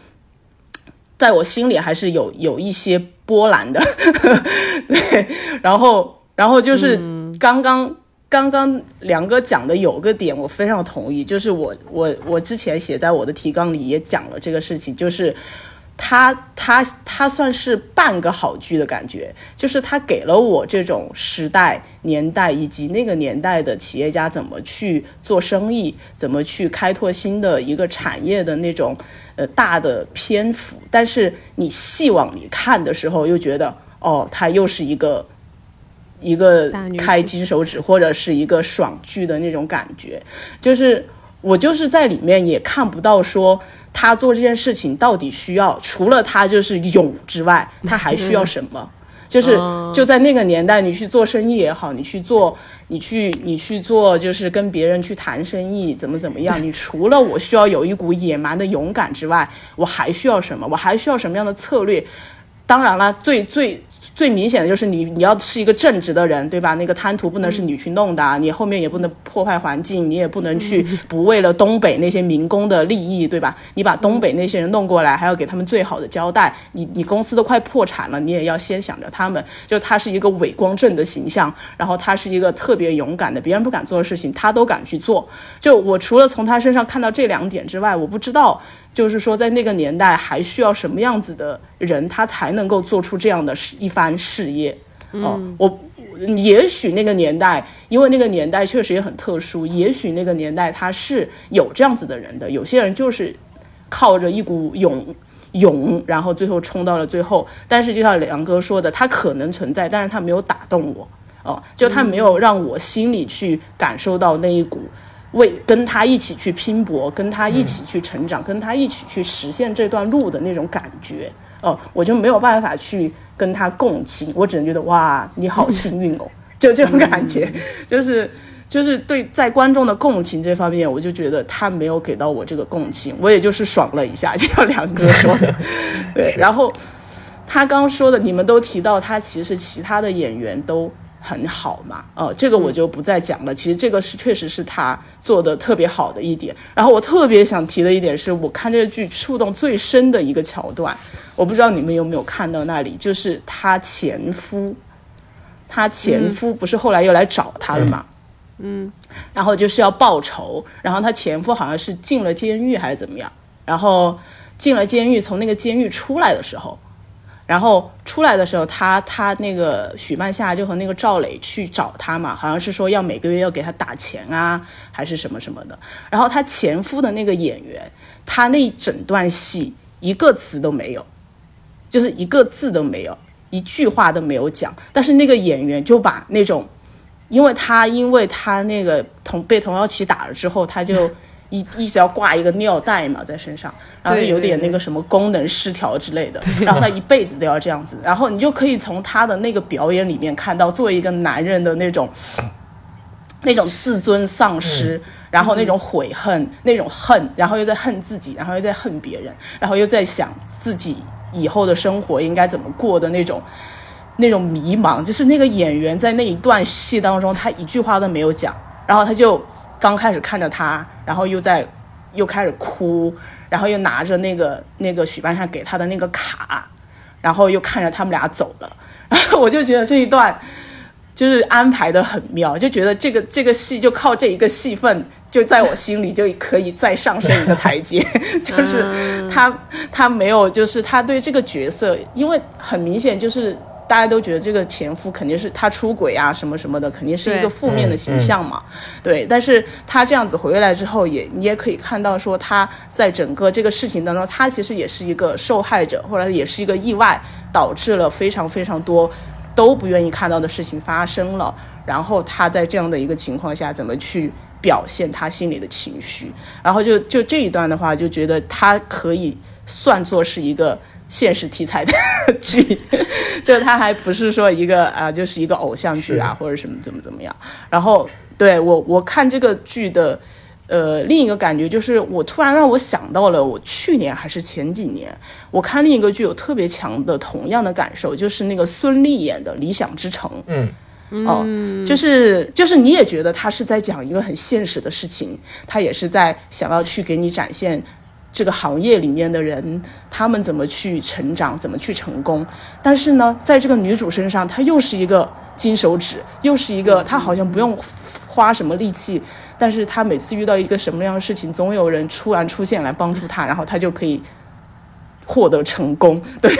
在我心里还是有有一些波澜的。(laughs) 对，然后，然后就是刚刚。刚刚梁哥讲的有个点，我非常同意，就是我我我之前写在我的提纲里也讲了这个事情，就是他他他算是半个好剧的感觉，就是他给了我这种时代年代以及那个年代的企业家怎么去做生意，怎么去开拓新的一个产业的那种呃大的篇幅，但是你细往里看的时候，又觉得哦，它又是一个。一个开金手指或者是一个爽剧的那种感觉，就是我就是在里面也看不到说他做这件事情到底需要除了他就是勇之外，(laughs) 他还需要什么？就是就在那个年代，你去做生意也好，你去做你去你去做就是跟别人去谈生意怎么怎么样？你除了我需要有一股野蛮的勇敢之外，我还需要什么？我还需要什么样的策略？当然了，最最。最明显的就是你，你要是一个正直的人，对吧？那个贪图不能是你去弄的，你后面也不能破坏环境，你也不能去不为了东北那些民工的利益，对吧？你把东北那些人弄过来，还要给他们最好的交代，你你公司都快破产了，你也要先想着他们。就他是一个伟光正的形象，然后他是一个特别勇敢的，别人不敢做的事情，他都敢去做。就我除了从他身上看到这两点之外，我不知道。就是说，在那个年代，还需要什么样子的人，他才能够做出这样的一番事业？哦，我也许那个年代，因为那个年代确实也很特殊，也许那个年代他是有这样子的人的。有些人就是靠着一股勇勇，然后最后冲到了最后。但是就像梁哥说的，他可能存在，但是他没有打动我。哦，就他没有让我心里去感受到那一股。为跟他一起去拼搏，跟他一起去成长，跟他一起去实现这段路的那种感觉，哦，我就没有办法去跟他共情，我只能觉得哇，你好幸运哦，(laughs) 就这种感觉，就是就是对在观众的共情这方面，我就觉得他没有给到我这个共情，我也就是爽了一下，就像梁哥说的，(laughs) 对，然后他刚说的，你们都提到他其实其他的演员都。很好嘛，呃，这个我就不再讲了。其实这个是确实是他做的特别好的一点。然后我特别想提的一点是，我看这个剧触动最深的一个桥段，我不知道你们有没有看到那里，就是他前夫，他前夫不是后来又来找他了嘛，嗯，然后就是要报仇，然后他前夫好像是进了监狱还是怎么样，然后进了监狱，从那个监狱出来的时候。然后出来的时候，他他那个许曼夏就和那个赵磊去找他嘛，好像是说要每个月要给他打钱啊，还是什么什么的。然后他前夫的那个演员，他那一整段戏一个词都没有，就是一个字都没有，一句话都没有讲。但是那个演员就把那种，因为他因为他那个童被童瑶琪打了之后，他就。一一直要挂一个尿袋嘛在身上，然后有点那个什么功能失调之类的，然后他一辈子都要这样子，然后你就可以从他的那个表演里面看到，作为一个男人的那种那种自尊丧失，然后那种悔恨，那种恨，然后又在恨自己，然后又在恨别人，然后又在想自己以后的生活应该怎么过的那种那种迷茫，就是那个演员在那一段戏当中，他一句话都没有讲，然后他就。刚开始看着他，然后又在，又开始哭，然后又拿着那个那个许半夏给他的那个卡，然后又看着他们俩走了，然 (laughs) 后我就觉得这一段就是安排的很妙，就觉得这个这个戏就靠这一个戏份，就在我心里就可以再上升一个台阶，(laughs) 就是他他没有，就是他对这个角色，因为很明显就是。大家都觉得这个前夫肯定是他出轨啊，什么什么的，肯定是一个负面的形象嘛。对，但是他这样子回来之后，也你也可以看到说他在整个这个事情当中，他其实也是一个受害者，或者也是一个意外，导致了非常非常多都不愿意看到的事情发生了。然后他在这样的一个情况下，怎么去表现他心里的情绪？然后就就这一段的话，就觉得他可以算作是一个。现实题材的 (laughs) 剧，就是它还不是说一个啊，就是一个偶像剧啊，或者什么怎么怎么样。然后对我我看这个剧的。呃，另一个感觉就是，我突然让我想到了我去年还是前几年，我看另一个剧有特别强的同样的感受，就是那个孙俪演的《理想之城》。嗯，哦，就是就是你也觉得他是在讲一个很现实的事情，他也是在想要去给你展现这个行业里面的人他们怎么去成长，怎么去成功。但是呢，在这个女主身上，她又是一个金手指，又是一个她好像不用花什么力气。但是他每次遇到一个什么样的事情，总有人突然出现来帮助他，然后他就可以获得成功。(laughs) 对，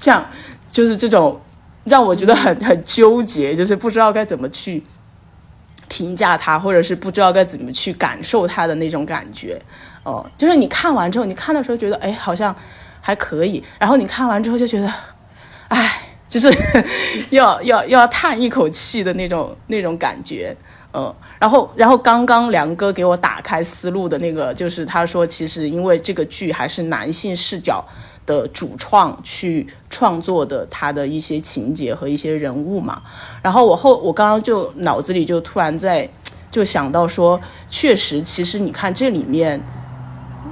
这样就是这种让我觉得很很纠结，就是不知道该怎么去评价他，或者是不知道该怎么去感受他的那种感觉。哦，就是你看完之后，你看的时候觉得哎好像还可以，然后你看完之后就觉得，哎，就是 (laughs) 要要要叹一口气的那种那种感觉。嗯，然后，然后刚刚梁哥给我打开思路的那个，就是他说，其实因为这个剧还是男性视角的主创去创作的，他的一些情节和一些人物嘛。然后我后我刚刚就脑子里就突然在就想到说，确实，其实你看这里面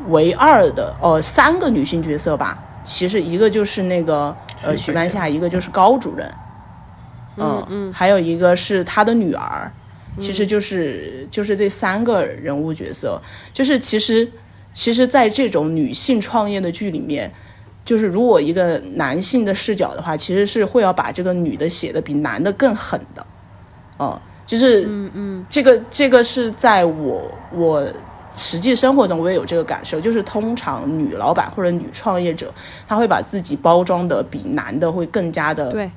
唯二的哦三个女性角色吧，其实一个就是那个呃许半夏，一个就是高主任，嗯嗯，还有一个是他的女儿。其实就是就是这三个人物角色，就是其实其实，在这种女性创业的剧里面，就是如果一个男性的视角的话，其实是会要把这个女的写的比男的更狠的，哦，就是嗯嗯，这个这个是在我我实际生活中我也有这个感受，就是通常女老板或者女创业者，她会把自己包装的比男的会更加的对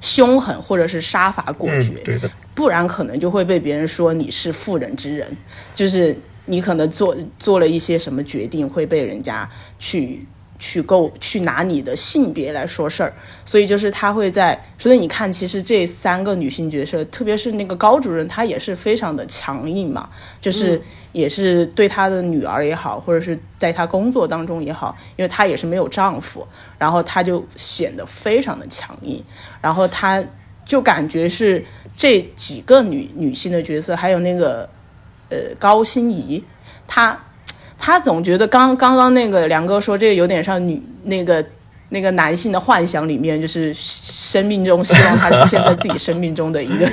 凶狠或者是杀伐果决，对的。不然可能就会被别人说你是妇人之仁，就是你可能做做了一些什么决定，会被人家去去够去拿你的性别来说事儿。所以就是他会在，所以你看，其实这三个女性角色，特别是那个高主任，她也是非常的强硬嘛，就是也是对她的女儿也好，或者是在她工作当中也好，因为她也是没有丈夫，然后她就显得非常的强硬，然后她就感觉是。这几个女女性的角色，还有那个，呃，高心怡，她，她总觉得刚刚刚那个梁哥说这个有点像女那个那个男性的幻想里面，就是生命中希望他出现在自己生命中的一个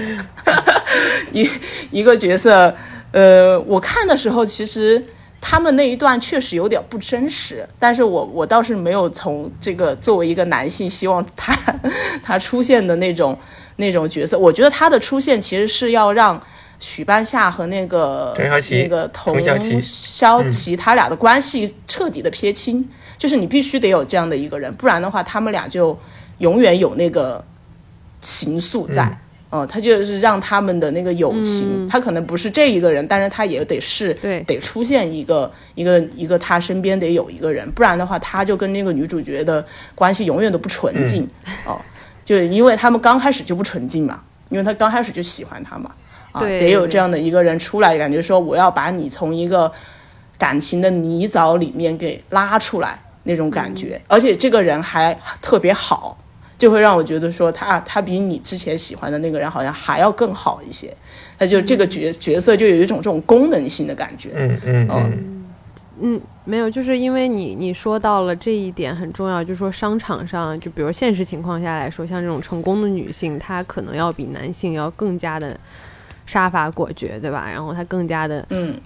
(laughs) 一一个角色。呃，我看的时候，其实他们那一段确实有点不真实，但是我我倒是没有从这个作为一个男性希望他 (laughs) 他出现的那种。那种角色，我觉得他的出现其实是要让许半夏和那个那个童潇琪他俩的关系彻底的撇清，就是你必须得有这样的一个人，不然的话，他们俩就永远有那个情愫在。嗯，他就是让他们的那个友情，他可能不是这一个人，但是他也得是得出现一个一个一个他身边得有一个人，不然的话，他就跟那个女主角的关系永远都不纯净哦。就因为他们刚开始就不纯净嘛，因为他刚开始就喜欢他嘛，啊，得有这样的一个人出来，感觉说我要把你从一个感情的泥沼里面给拉出来那种感觉，而且这个人还特别好，就会让我觉得说他他比你之前喜欢的那个人好像还要更好一些，他就这个角角色就有一种这种功能性的感觉，嗯嗯嗯。嗯，没有，就是因为你你说到了这一点很重要，就是说商场上，就比如现实情况下来说，像这种成功的女性，她可能要比男性要更加的杀伐果决，对吧？然后她更加的嗯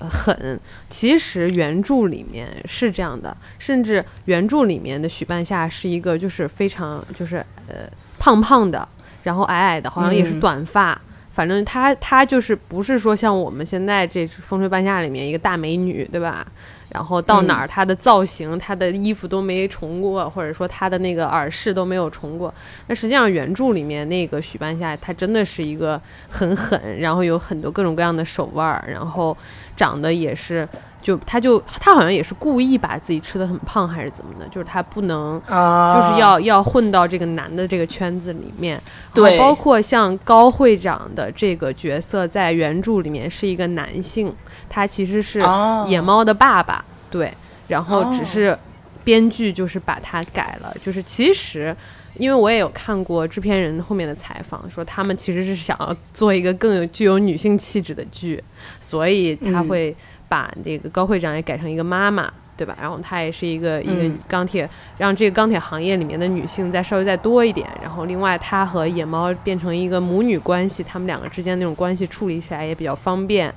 狠。其实原著里面是这样的，甚至原著里面的许半夏是一个就是非常就是呃胖胖的，然后矮矮的，好像也是短发。反正她她就是不是说像我们现在这《风吹半夏》里面一个大美女，对吧？然后到哪儿她的造型、她的衣服都没重过，或者说她的那个耳饰都没有重过。那实际上原著里面那个许半夏，她真的是一个很狠，然后有很多各种各样的手腕儿，然后长得也是。就他就他好像也是故意把自己吃的很胖还是怎么的，就是他不能，就是要要混到这个男的这个圈子里面。对，包括像高会长的这个角色，在原著里面是一个男性，他其实是野猫的爸爸。对，然后只是编剧就是把他改了，就是其实因为我也有看过制片人后面的采访，说他们其实是想要做一个更有具有女性气质的剧，所以他会把这个高会长也改成一个妈妈。对吧？然后她也是一个一个钢铁，让这个钢铁行业里面的女性再稍微再多一点。然后另外，她和野猫变成一个母女关系，他们两个之间那种关系处理起来也比较方便。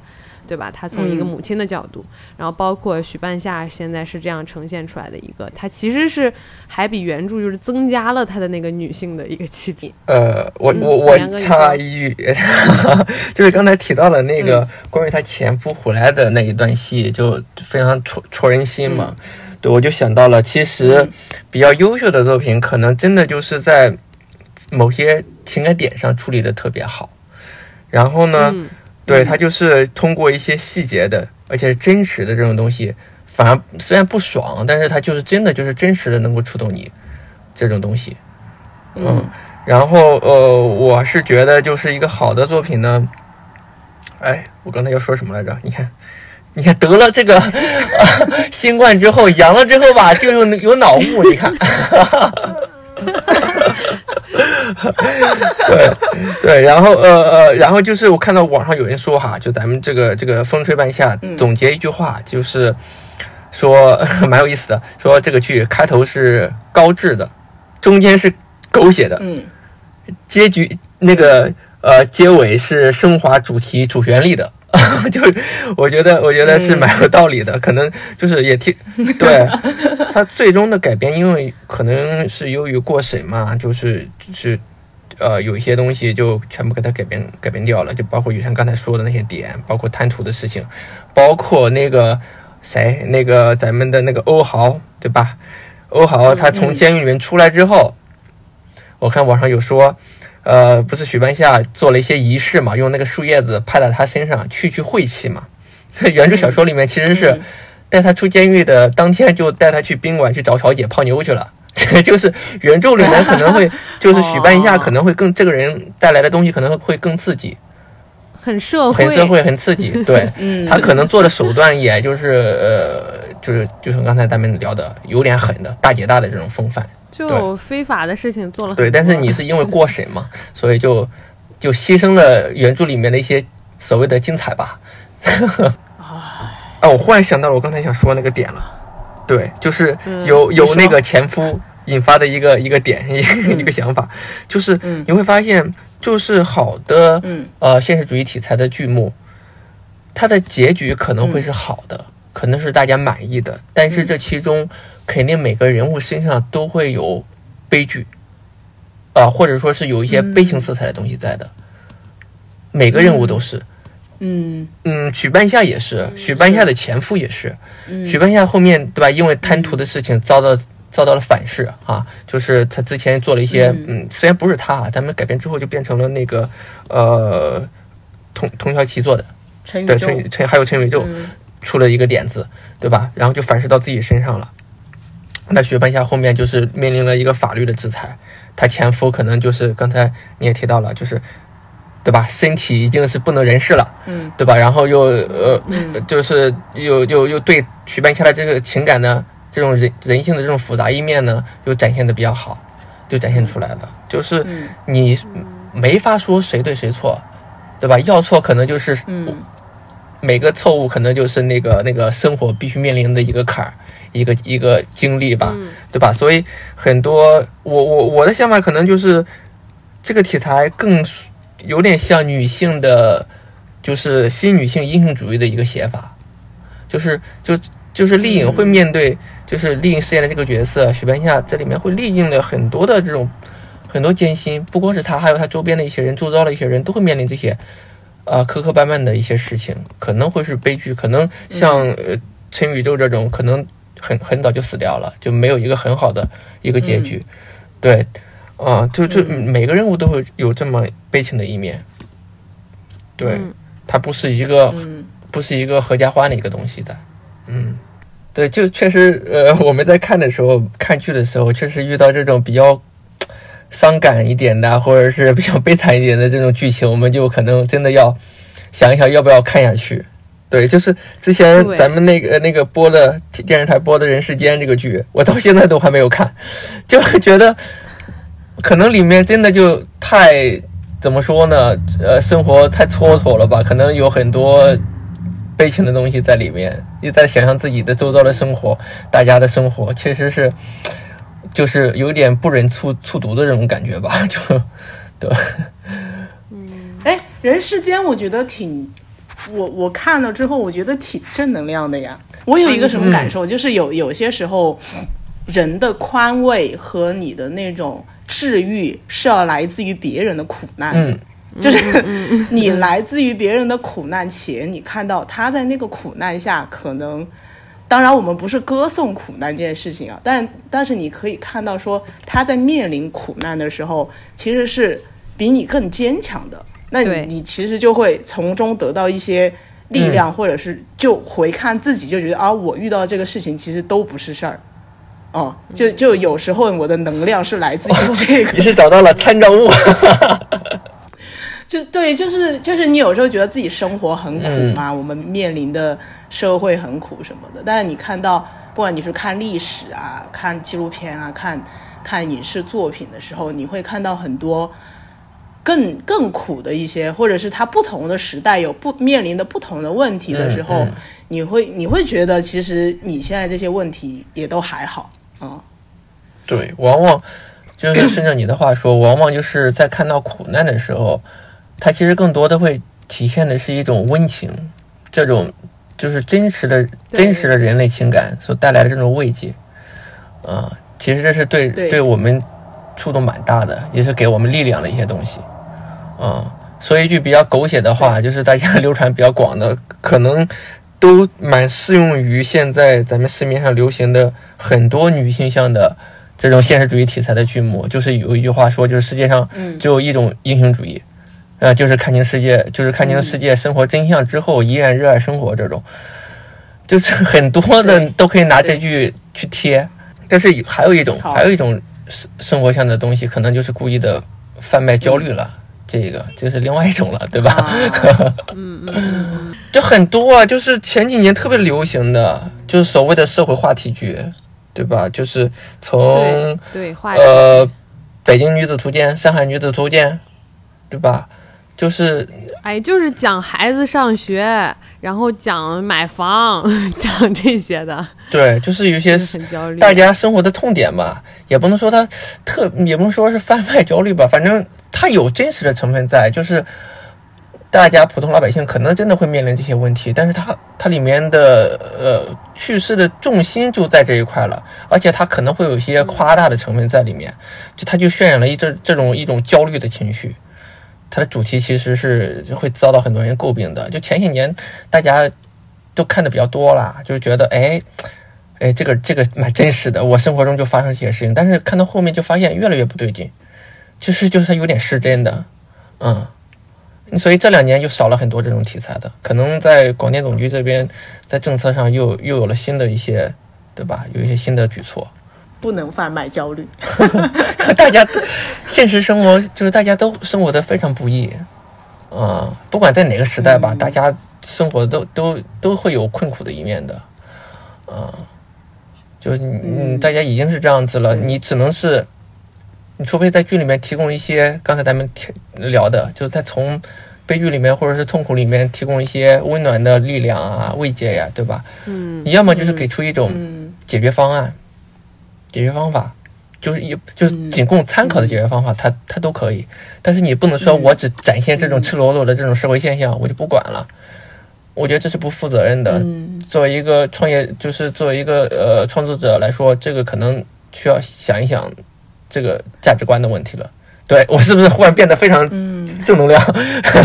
对吧？他从一个母亲的角度，然后包括许半夏现在是这样呈现出来的一个，他其实是还比原著就是增加了他的那个女性的一个气 (laughs) 质。呃，我我我插一句，(laughs) 就是刚才提到了那个关于他前夫回来的那一段戏，就非常戳戳人心嘛。对，我就想到了，其实比较优秀的作品，可能真的就是在某些情感点上处理的特别好。然后呢？对他就是通过一些细节的，而且真实的这种东西，反而虽然不爽，但是他就是真的就是真实的能够触动你，这种东西，嗯，然后呃，我是觉得就是一个好的作品呢，哎，我刚才要说什么来着？你看，你看得了这个 (laughs) 新冠之后阳了之后吧，就有有脑雾，你看。(laughs) 对对，然后呃呃，然后就是我看到网上有人说哈，就咱们这个这个风吹半夏总结一句话，就是说 (laughs) 蛮有意思的，说这个剧开头是高质的，中间是狗血的，嗯，结局那个呃结尾是升华主题主旋律的。(laughs) 就我觉得，我觉得是蛮有道理的。可能就是也挺，(laughs) 对他最终的改编，因为可能是由于过审嘛，就是是呃有一些东西就全部给他改变改变掉了，就包括雨山刚才说的那些点，包括贪图的事情，包括那个谁，那个咱们的那个欧豪，对吧？欧豪他从监狱里面出来之后，我看网上有说。呃，不是许半夏做了一些仪式嘛，用那个树叶子拍在他身上去去晦气嘛。在 (laughs) 原著小说里面，其实是带他出监狱的当天就带他去宾馆去找小姐泡妞去了。(laughs) 就是原著里面可能会，(laughs) 就是许半夏可能会更这个人带来的东西可能会更刺激，很社会，很社会，很刺激。对他可能做的手段，也就是呃，就是就是刚才咱们聊的有点狠的大姐大的这种风范。就非法的事情做了，对，但是你是因为过审嘛，所以就就牺牲了原著里面的一些所谓的精彩吧。啊，我忽然想到了我刚才想说那个点了，对，就是有有那个前夫引发的一个一个点，一个一个想法，就是你会发现，就是好的呃现实主义题材的剧目，它的结局可能会是好的，可能是大家满意的，但是这其中。肯定每个人物身上都会有悲剧，啊，或者说是有一些悲情色彩的东西在的。每个任务都是，嗯嗯，许半夏也是，许半夏的前夫也是，许半夏后面对吧？因为贪图的事情遭到遭到了反噬啊，就是他之前做了一些，嗯，虽然不是他，啊咱们改编之后就变成了那个呃，童童小奇做的，对陈陈还有陈宇宙出了一个点子，对吧？然后就反噬到自己身上了。那许半夏后面就是面临了一个法律的制裁，她前夫可能就是刚才你也提到了，就是，对吧？身体已经是不能人事了，嗯，对吧？然后又呃，就是又又又对徐半夏的这个情感呢，这种人人性的这种复杂一面呢，又展现的比较好，就展现出来了。就是你没法说谁对谁错，对吧？要错可能就是每个错误可能就是那个那个生活必须面临的一个坎儿。一个一个经历吧，对吧？所以很多我我我的想法可能就是这个题材更有点像女性的，就是新女性英雄主义的一个写法，就是就就是丽颖会面对，就是丽颖饰演的这个角色许半夏在里面会历尽了很多的这种很多艰辛，不光是她，还有她周边的一些人，周遭的一些人都会面临这些啊磕磕绊绊的一些事情，可能会是悲剧，可能像呃陈宇宙这种可能。很很早就死掉了，就没有一个很好的一个结局，对，啊，就就每个任务都会有这么悲情的一面，对，它不是一个不是一个合家欢的一个东西的，嗯，对，就确实，呃，我们在看的时候，看剧的时候，确实遇到这种比较伤感一点的，或者是比较悲惨一点的这种剧情，我们就可能真的要想一想，要不要看下去。对，就是之前咱们那个那个播的电视台播的《人世间》这个剧，我到现在都还没有看，就觉得可能里面真的就太怎么说呢？呃，生活太蹉跎了吧？可能有很多悲情的东西在里面，又在想象自己的周遭的生活，大家的生活，确实是就是有点不忍卒卒读的这种感觉吧？就 (laughs) 对。哎，人世间，我觉得挺，我我看了之后，我觉得挺正能量的呀。我有一个什么感受，就是有有些时候，人的宽慰和你的那种治愈是要来自于别人的苦难，(laughs) 嗯，就是你来自于别人的苦难，且你看到他在那个苦难下，可能，当然我们不是歌颂苦难这件事情啊，但但是你可以看到说他在面临苦难的时候，其实是比你更坚强的。那对你其实就会从中得到一些力量，或者是就回看自己，就觉得啊，我遇到这个事情其实都不是事儿。哦，就就有时候我的能量是来自于这个 (laughs) 你，是找到了参照物。(laughs) 就对，就是就是你有时候觉得自己生活很苦嘛，我们面临的社会很苦什么的，但是你看到，不管你是看历史啊、看纪录片啊、看看影视作品的时候，你会看到很多更更苦的一些，或者是它不同的时代有不面临的不同的问题的时候，嗯。嗯你会你会觉得其实你现在这些问题也都还好啊、对，往往就是顺着你的话说，往往就是在看到苦难的时候，它其实更多的会体现的是一种温情，这种就是真实的、真实的人类情感所带来的这种慰藉，啊、其实这是对。对我们触动蛮大的，也是给我们力量的一些东西，啊、说一句比较狗血的话，就是大家流传比较广的，可能都蛮适用于现在咱们市面上流行的很多女性向的这种现实主义题材的剧目。就是有一句话说，就是世界上嗯只有一种英雄主义，呃，就是看清世界，就是看清世界生活真相之后依然热爱生活这种，就是很多的都可以拿这句去贴。但是还有一种，还有一种生生活上的东西，可能就是故意的贩卖焦虑了。这个这是另外一种了，对吧？啊 (laughs) 就很多啊，就是前几年特别流行的，就是所谓的社会话题剧，对吧？就是从对对，呃《北京女子图鉴》《上海女子图鉴》，对吧？就是哎，就是讲孩子上学，然后讲买房，(laughs) 讲这些的，对，就是有一些。大家生活的痛点吧，也不能说它特，也不能说是贩卖焦虑吧，反正它有真实的成分在，就是大家普通老百姓可能真的会面临这些问题，但是它它里面的呃叙事的重心就在这一块了，而且它可能会有一些夸大的成分在里面，就它就渲染了一这这种一种焦虑的情绪。它的主题其实是会遭到很多人诟病的，就前些年大家都看的比较多啦，就是觉得哎。哎，这个这个蛮真实的，我生活中就发生这些事情，但是看到后面就发现越来越不对劲，就是就是它有点失真的，嗯，所以这两年就少了很多这种题材的，可能在广电总局这边在政策上又又有了新的一些，对吧？有一些新的举措，不能贩卖焦虑。(laughs) (laughs) 大家现实生活就是大家都生活的非常不易，啊、不管在哪个时代吧，大家生活都都都会有困苦的一面的，啊、就是你你大家已经是这样子了，你只能是，你除非在剧里面提供一些刚才咱们提聊的，就是在从悲剧里面或者是痛苦里面提供一些温暖的力量啊、慰藉呀，对吧？嗯，你要么就是给出一种嗯解决方案、解决方法，就是也就是仅供参考的解决方法，它它都可以。但是你不能说我只展现这种赤裸裸的这种社会现象，我就不管了。我觉得这是不负责任的。嗯作为一个创业，就是作为一个呃创作者来说，这个可能需要想一想这个价值观的问题了。对我是不是忽然变得非常嗯，(laughs) 正能量？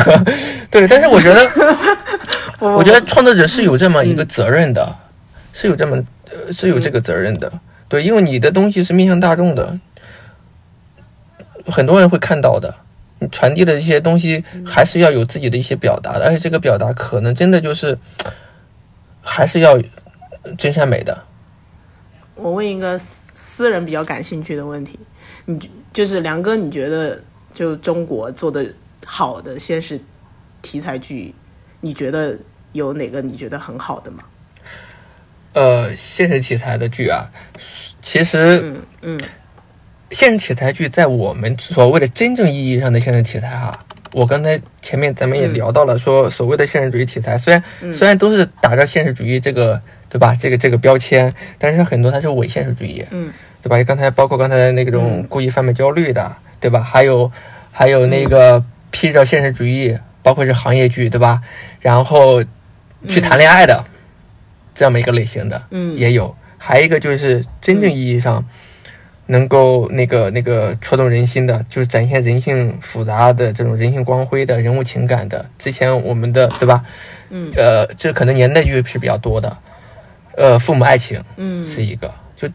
(laughs) 对，但是我觉得，(laughs) 我我觉得创作者是有这么一个责任的，是有这么呃是有这个责任的。对，因为你的东西是面向大众的，很多人会看到的。你传递的一些东西还是要有自己的一些表达的，而且这个表达可能真的就是 (tsk) 还是要真善美的。我问一个私私人比较感兴趣的问题，你就就是梁哥，你觉得就中国做的好的现实题材剧，你觉得有哪个你觉得很好的吗？呃，现实题材的剧啊，其实嗯嗯现实题材剧在我们所谓的真正意义上的现实题材哈，我刚才前面咱们也聊到了，说所谓的现实主义题材，虽然、虽然都是打着现实主义这个对吧，这个这个标签，但是很多它是伪现实主义，嗯，对吧？刚才包括刚才那种嗯。故意贩卖焦虑的，对吧？还有还有那个披着现实主义，包括是行业剧，对吧？然后去谈恋爱的、这么一个类型的，嗯。也有。还有一个就是真正意义上能够那个那个戳动人心的，就是展现人性复杂的这种人性光辉的人物情感的。之前我们的对吧？嗯呃，这可能年代剧是比较多的。呃，父母爱情嗯是一个，就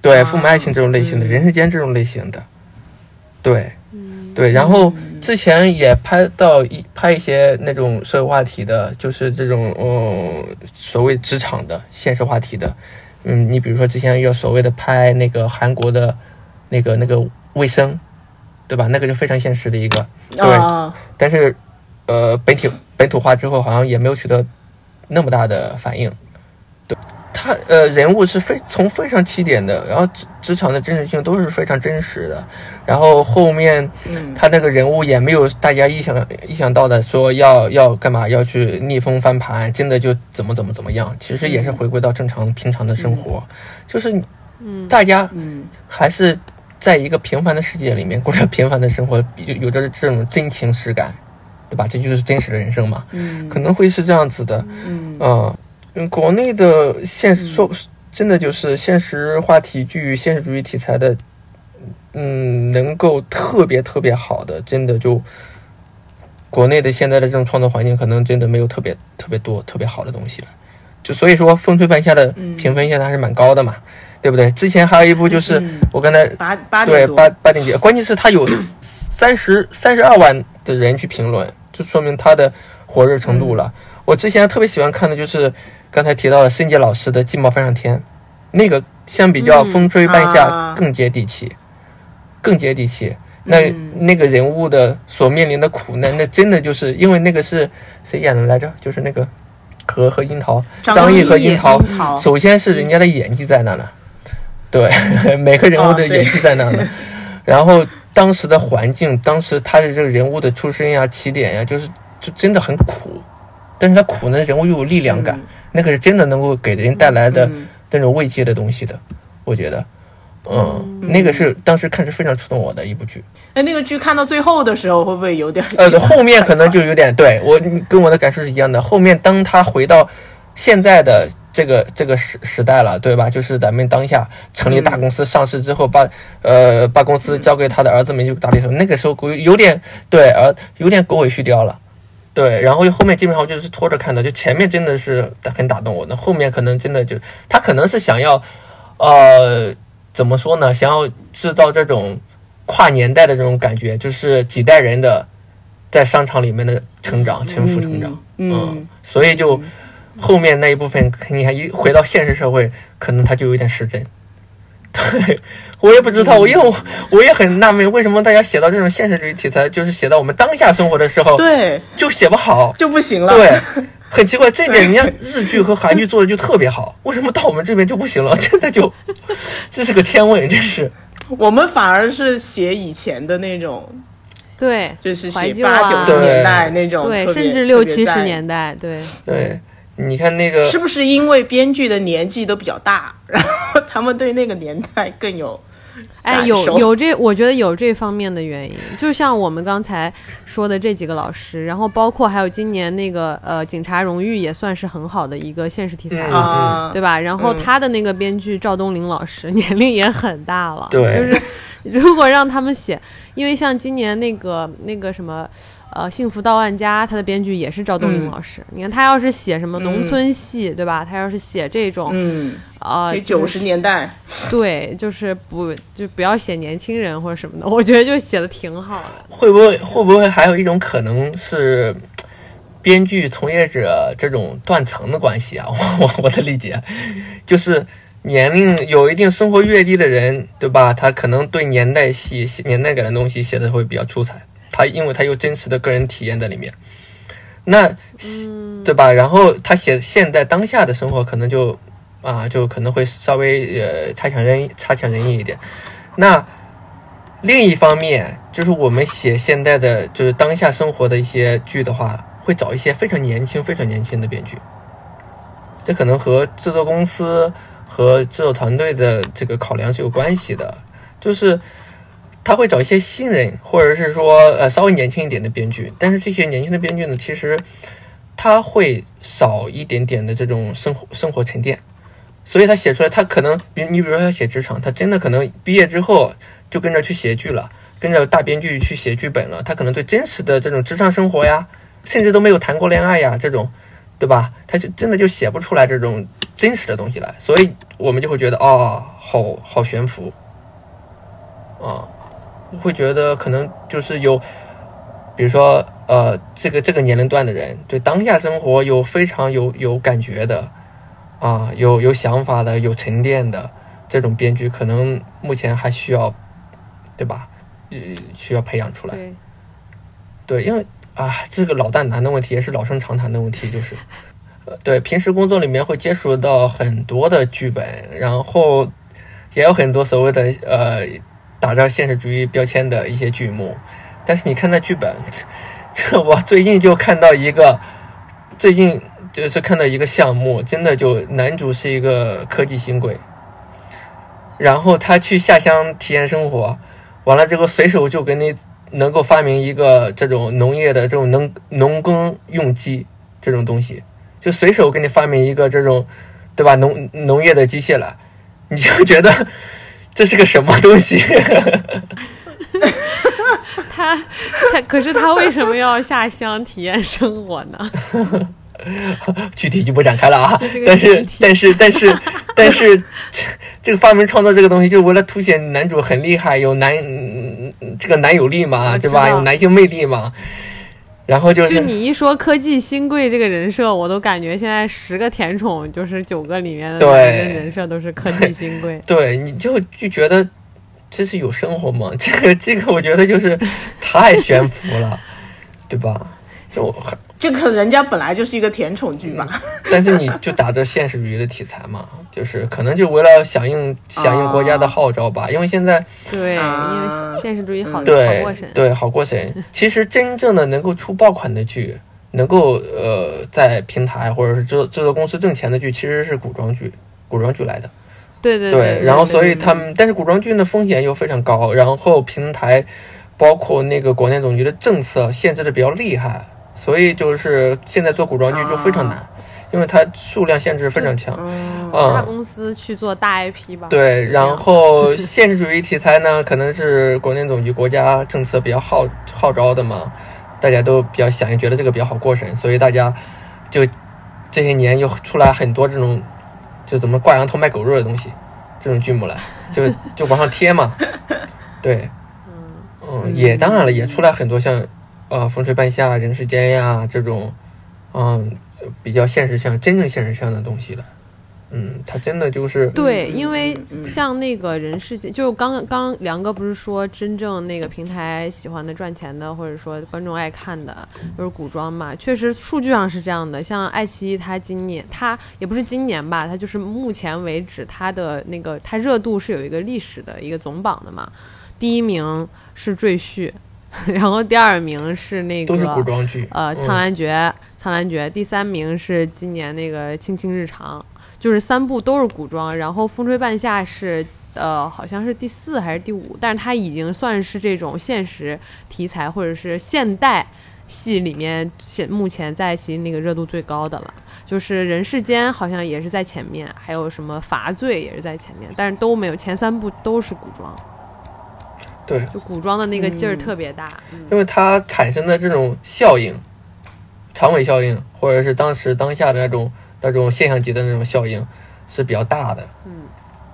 对啊父母爱情这种类型的，嗯人世间这种类型的，对，对。然后之前也拍到一拍一些那种社会话题的，就是这种嗯所谓职场的现实话题的，嗯，你比如说之前有所谓的拍那个韩国的，那个那个卫生，对吧？那个就非常现实的一个，对。啊但是，呃，本体本土化之后，好像也没有取得那么大的反应。对，他呃人物是非从非常起点的，然后职职场的真实性都是非常真实的，然后后面嗯。他那个人物也没有大家意想意想到的说要要干嘛要去逆风翻盘，真的就怎么怎么怎么样，其实也是回归到正常平常的生活，就是嗯。大家嗯。还是在一个平凡的世界里面过着平凡的生活，有有着这种真情实感，对吧？这就是真实的人生嘛，嗯。可能会是这样子的，嗯。啊、嗯，国内的现实说真的就是现实话题剧、现实主义题材的，嗯，能够特别特别好的，真的就国内的现在的这种创作环境，可能真的没有特别特别多特别好的东西了。就所以说，《风吹半夏》的嗯评分现在还是蛮高的嘛，对不对？之前还有一部就是嗯我刚才八八对八八点几，关键是它有三十三十二万的人去评论，就说明它的火热程度了。我之前特别喜欢看的就是刚才提到的申杰老师的《鸡毛翻上天》，那个相比较《嗯风吹半夏啊》更接地气，更接地气。那、嗯。那个人物的所面临的苦难，那真的就是因为那个是谁演的来着？就是那个和和樱桃，张译和樱桃。首先是人家的演技在那呢，对，(laughs) 每个人物的演技在那呢。(laughs) 然后当时的环境，当时他的这个人物的出身呀、起点呀，就是就真的很苦，但是他苦呢，人物又有力量感，那个是真的能够给人带来的嗯。那种慰藉的东西的，我觉得，嗯，那个是当时看是非常触动我的一部剧。哎，那个剧看到最后的时候，会不会有点呃，后面可能就有点对我跟我的感受是一样的。后面当他回到现在的这个这个时时代了，对吧？就是咱们当下成立大公司上市之后，把呃把公司交给他的儿子们就打理时候，那个时候有有点对，呃有点狗尾续貂了。对，然后后面基本上就是拖着看的，就前面真的是很打动我的，后面可能真的就他可能是想要，呃，怎么说呢？想要制造这种跨年代的这种感觉，就是几代人的在商场里面的成长、沉浮成长，嗯嗯，所以就后面那一部分，你看一回到现实社会，可能他就有点失真。对，(laughs) 我也不知道，我因为我我也很纳闷，为什么大家写到这种现实主义题材，就是写到我们当下生活的时候，对就写不好。就不行了。对，很奇怪，这点人家 (laughs) 日剧和韩剧做的就特别好，为什么到我们这边就不行了？(laughs) 真的就，这是个天问，真是。(laughs) 我们反而是写以前的那种，对就是写八九啊十年代那种，对，特别甚至六七十。年代，对，对，你看那个，是不是因为编剧的年纪都比较大，然后他们对那个年代更有 (laughs) 哎，有有这，我觉得有这方面的原因，就像我们刚才说的这几个老师，然后包括还有今年那个呃警察荣誉也算是很好的一个现实题材？对吧？然后嗯他的那个编剧赵东林老师 (laughs) 年龄也很大了，对就是如果让他们写，因为像今年那个那个什么。呃，幸福到万家，他的编剧也是赵东林嗯老师。你看他要是写什么农村戏，对吧？他要是写这种，嗯，呃，给就是九十年代，对，就是不就不要写年轻人或者什么的，我觉得就写的挺好的。会不会会不会还有一种可能是编剧从业者这种断层的关系啊？(laughs) 我我我的理解就是年龄有一定生活阅历的人，对吧？他可能对年代戏、年代感的东西写的会比较出彩，他因为他有真实的个人体验在里面。那对吧？然后他写现在当下的生活，可能就啊，就可能会稍微呃差强人差强人意一点。那另一方面，就是我们写现代的，就是当下生活的一些剧的话，会找一些非常年轻、非常年轻的编剧。这可能和制作公司和制作团队的这个考量是有关系的，就是他会找一些新人，或者是说呃稍微年轻一点的编剧。但是这些年轻的编剧呢，其实他会少一点点的这种生活生活沉淀，所以他写出来，他可能比你比如说他写职场，他真的可能毕业之后。就跟着去写剧了，跟着大编剧去写剧本了。他可能对真实的这种职场生活呀，甚至都没有谈过恋爱呀，这种，对吧？他就真的就写不出来这种真实的东西来。所以我们就会觉得，哦，好好悬浮，啊，会觉得可能就是有，比如说，呃，这个这个年龄段的人对当下生活有非常有有感觉的，啊，有有想法的，有沉淀的这种编剧，可能目前还需要。对吧？呃，需要培养出来。对，对，因为啊，这个老大难的问题也是老生常谈的问题，就是，呃，对，平时工作里面会接触到很多的剧本，然后也有很多所谓的呃打着现实主义标签的一些剧目，但是你看那剧本，(laughs) 这我最近就看到一个，最近就是看到一个项目，真的就男主是一个科技新贵，然后他去下乡体验生活。完了之后，随手就给你能够发明一个这种农业的这种农农耕用机这种东西，就随手给你发明一个这种，对吧？农农业的机械了，你就觉得这是个什么东西？他他可是他为什么要下乡体验生活呢？(laughs) 具体就不展开了啊。但是但是但是 (laughs) 但是。这个发明创造这个东西，就是为了凸显男主很厉害，有男这个男友力嘛，对吧？有男性魅力嘛。然后就是，就你一说科技新贵这个人设，我都感觉现在十个甜宠就是九个里面的人设都是科技新贵。(laughs) 对，你就就觉得这是有生活吗？这 (laughs) 个这个，我觉得就是太悬浮了，对吧？就很。这个人家本来就是一个甜宠剧嘛，但是你就打着现实主义的题材嘛，(laughs) 就是可能就为了响应响应国家的号召吧，因为现在对，因为现实主义好对过审，对好过审。其实真正的能够出爆款的剧，能够呃在平台或者是制制作公司挣钱的剧，其实是古装剧，古装剧来的。对对对，然后所以他们，但是古装剧的风险又非常高，然后平台包括那个广电总局的政策限制的比较厉害。所以就是现在做古装剧就非常难，因为它数量限制非常强。嗯，大公司去做大 IP 吧。对，然后现实主义题材呢，可能是广电总局国家政策比较号号召的嘛，大家都比较响应，觉得这个比较好过审，所以大家就这些年又出来很多这种就怎么挂羊头卖狗肉的东西，这种剧目来，就就往上贴嘛。(laughs) 对，嗯，也当然了，也出来很多像。呃，风吹半夏、人世间呀，这种，嗯，比较现实向、真正现实向的东西了。嗯，他真的就是对，因为像那个人世间，就刚刚梁哥不是说，真正那个平台喜欢的、赚钱的，或者说观众爱看的，就是古装嘛。确实，数据上是这样的。像爱奇艺，它今年，它也不是今年吧，它就是目前为止，它的那个它热度是有一个历史的一个总榜的嘛。第一名是《赘婿》。(laughs) 然后第二名是那个都是古装剧，呃，《苍兰诀》，《苍兰诀》。第三名是今年那个《卿卿日常》，就是三部都是古装。然后《风吹半夏》是呃，好像是第四还是第五，但是它已经算是这种现实题材或者是现代戏里面现目前在其那个热度最高的了。就是《人世间》好像也是在前面，还有什么《罚罪》也是在前面，但是都没有前三部都是古装。对，就古装的那个劲儿特别大，因为它产生的这种效应，长尾效应，或者是当时当下的那种那种现象级的那种效应是比较大的。嗯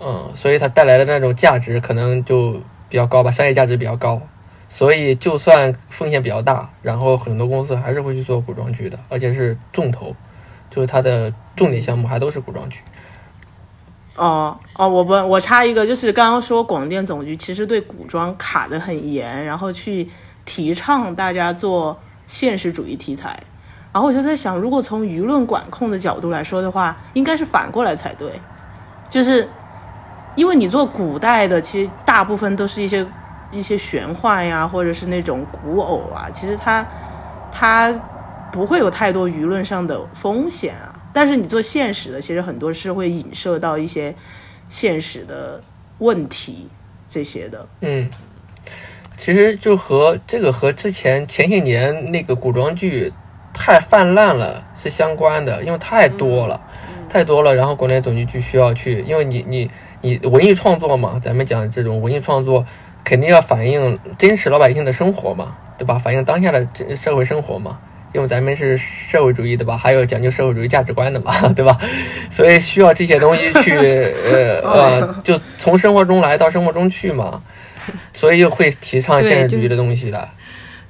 嗯，所以它带来的那种价值可能就比较高吧，商业价值比较高。所以就算风险比较大，然后很多公司还是会去做古装剧的，而且是重头，就是它的重点项目还都是古装剧。哦哦，我不，我插一个，就是刚刚说广电总局其实对古装卡的很严，然后去提倡大家做现实主义题材，然后我就在想，如果从舆论管控的角度来说的话，应该是反过来才对，就是因为你做古代的，其实大部分都是一些一些玄幻呀，或者是那种古偶啊，其实它它不会有太多舆论上的风险啊。但是你做现实的，其实很多是会影射到一些现实的问题这些的。嗯，其实就和这个和之前前些年那个古装剧太泛滥了是相关的，因为太多了，太多了。然后国内总局就需要去，因为你你你文艺创作嘛，咱们讲这种文艺创作肯定要反映真实老百姓的生活嘛，对吧？反映当下的这社会生活嘛。因为咱们是社会主义的吧，还有讲究社会主义价值观的嘛，(laughs) 对吧？所以需要这些东西去，呃 (laughs) 呃，就从生活中来到生活中去嘛，所以会提倡现实主义的东西的，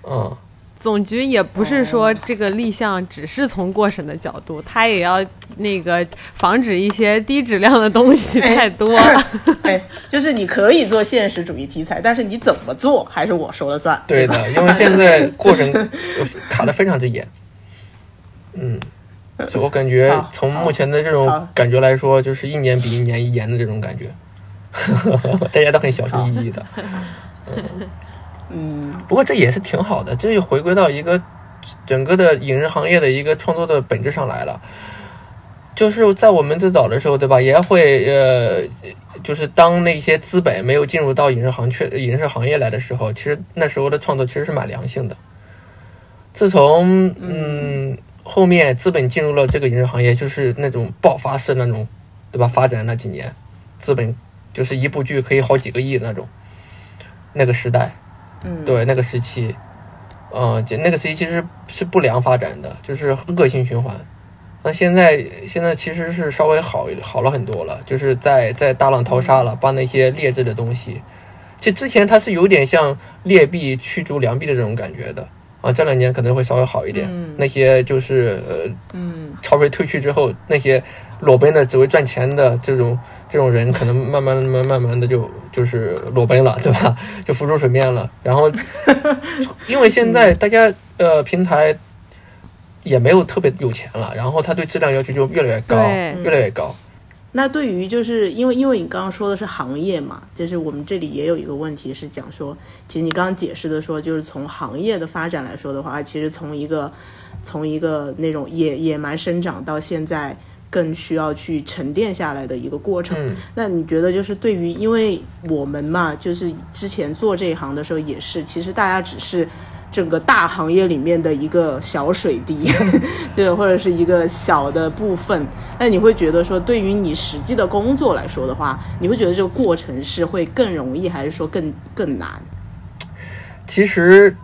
嗯。总局也不是说这个立项只是从过审的角度，他也要那个防止一些低质量的东西太多。哎，就是你可以做现实主义题材，但是你怎么做还是我说了算。对的，因为现在过程 (laughs) 卡的非常之严。嗯，我感觉从目前的这种感觉来说，就是一年比一年严的这种感觉，(laughs) 大家都很小心翼翼的。嗯。嗯，不过这也是挺好的，这又回归到一个整个的影视行业的一个创作的本质上来了。就是在我们最早的时候，对吧？也会呃，就是当那些资本没有进入到影视行确影视行业来的时候，其实那时候的创作其实是蛮良性的。自从嗯后面资本进入了这个影视行业，就是那种爆发式那种，对吧？发展那几年，资本就是一部剧可以好几个亿那种，那个时代。对那个时期，嗯，就那个时期其实是不良发展的，就是恶性循环。那现在现在其实是稍微好好了很多了，就是在在大浪淘沙了，把那些劣质的东西，其实之前它是有点像劣币驱逐良币的这种感觉的啊。这两年可能会稍微好一点，那些就是呃，嗯，潮水退去之后，那些裸奔的只为赚钱的这种。这种人可能慢慢慢慢慢的就就是裸奔了，对吧？(laughs) 就浮出水面了。然后，(laughs) 因为现在大家呃平台也没有特别有钱了，然后他对质量要求就越来越高，越来越高。那对于就是因为因为你刚刚说的是行业嘛，就是我们这里也有一个问题是讲说，其实你刚刚解释的说，就是从行业的发展来说的话，其实从一个从一个那种野野蛮生长到现在。更需要去沉淀下来的一个过程。那你觉得，就是对于，因为我们嘛，就是之前做这一行的时候也是，其实大家只是整个大行业里面的一个小水滴，(laughs) 对，或者是一个小的部分。那你会觉得说，对于你实际的工作来说的话，你会觉得这个过程是会更容易，还是说更更难？其实，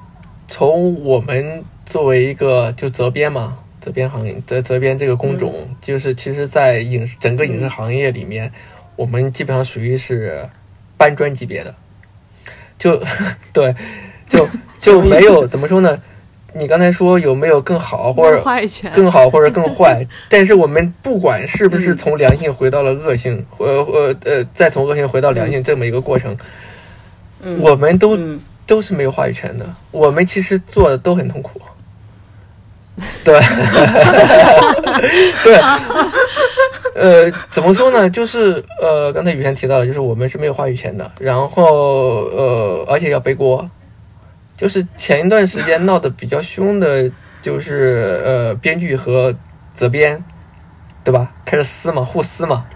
从我们作为一个就责编嘛。责编行业，责责编这个工种，就是其实，在影视整个影视行业里面，我们基本上属于是搬砖级别的，就 (laughs) 对，就 (laughs) 就没有怎么说呢？你刚才说有没有更好，或者更好，或者更 (laughs) 坏？但是我们不管是不是从良性回到了恶性，呃呃呃，再从恶性回到良性这么一个过程，我们都都是没有话语权的。我们其实做的都很痛苦。(laughs) 对，对，呃，怎么说呢？就是呃，刚才雨轩提到了，就是我们是没有话语权的，然后呃，而且要背锅。就是前一段时间闹得比较凶的，就是呃，编剧和责编，对吧？开始撕嘛，互撕嘛。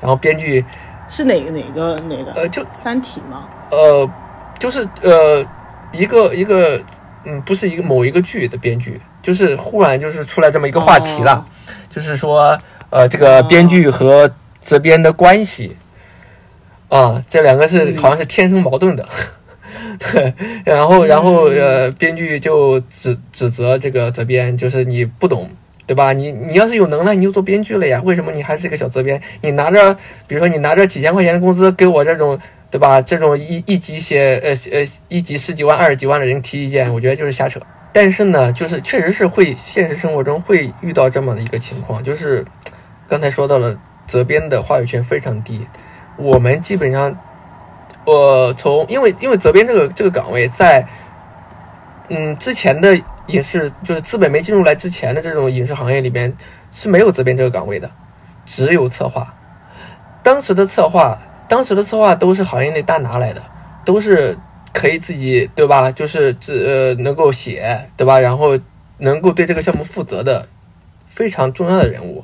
然后编剧是哪个哪个哪个？呃，就《三体》吗？呃，就是呃，一个一个，嗯，不是一个某一个剧的编剧。就是忽然就是出来这么一个话题了，就是说，呃，这个编剧和责编的关系，啊，这两个是好像是天生矛盾的，(laughs) 对，然后然后呃，编剧就指指责这个责编，就是你不懂，对吧？你你要是有能耐，你就做编剧了呀，为什么你还是个小责编？你拿着，比如说你拿着几千块钱的工资给我这种，对吧？这种一一级写呃呃一级十几万、二十几万的人提意见，我觉得就是瞎扯。但是呢，就是确实是会现实生活中会遇到这么的一个情况，就是刚才说到了责编的话语权非常低。我们基本上，我从因为因为责编这个这个岗位在嗯之前的影视就是资本没进入来之前的这种影视行业里边是没有责编这个岗位的，只有策划。当时的策划，当时的策划都是行业内大拿来的，都是。可以自己对吧？就是这呃能够写对吧？然后能够对这个项目负责的非常重要的人物，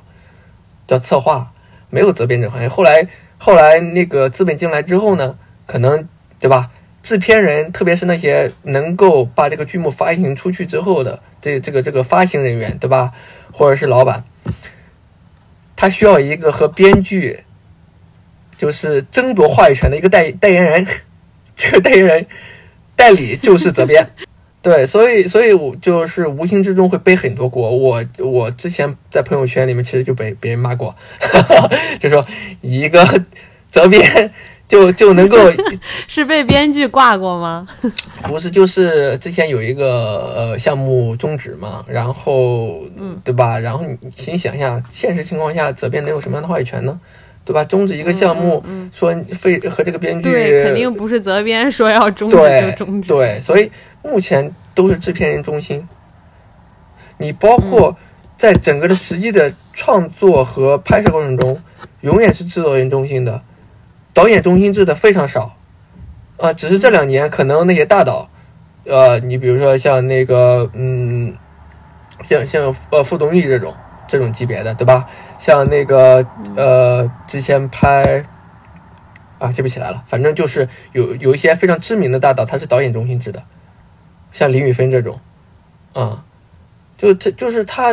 叫策划，没有责编这行业。后来后来那个资本进来之后呢，可能对吧？制片人，特别是那些能够把这个剧目发行出去之后的这这个这个发行人员对吧？或者是老板，他需要一个和编剧就是争夺话语权的一个代代言人。这个代言人代理就是责编，(laughs) 对，所以所以我就是无形之中会背很多锅。我我之前在朋友圈里面其实就被别人骂过，(laughs) 就说一个责编就就能够 (laughs) 是被编剧挂过吗？不是，就是之前有一个呃项目终止嘛，然后嗯，对吧？然后你请想一下，现实情况下责编能有什么样的话语权呢？对吧？终止一个项目，说非和这个编剧对，肯定不是责编说要终止就终止。对，所以目前都是制片人中心。你包括在整个的实际的创作和拍摄过程中，永远是制作人中心的，导演中心制的非常少。啊，只是这两年可能那些大导，呃，你比如说像那个，嗯，像像呃傅东义这种这种级别的，对吧？像那个呃，之前拍啊，记不起来了，反正就是有有一些非常知名的大导，他是导演中心制的，像林宇芬这种，啊，就他就是他，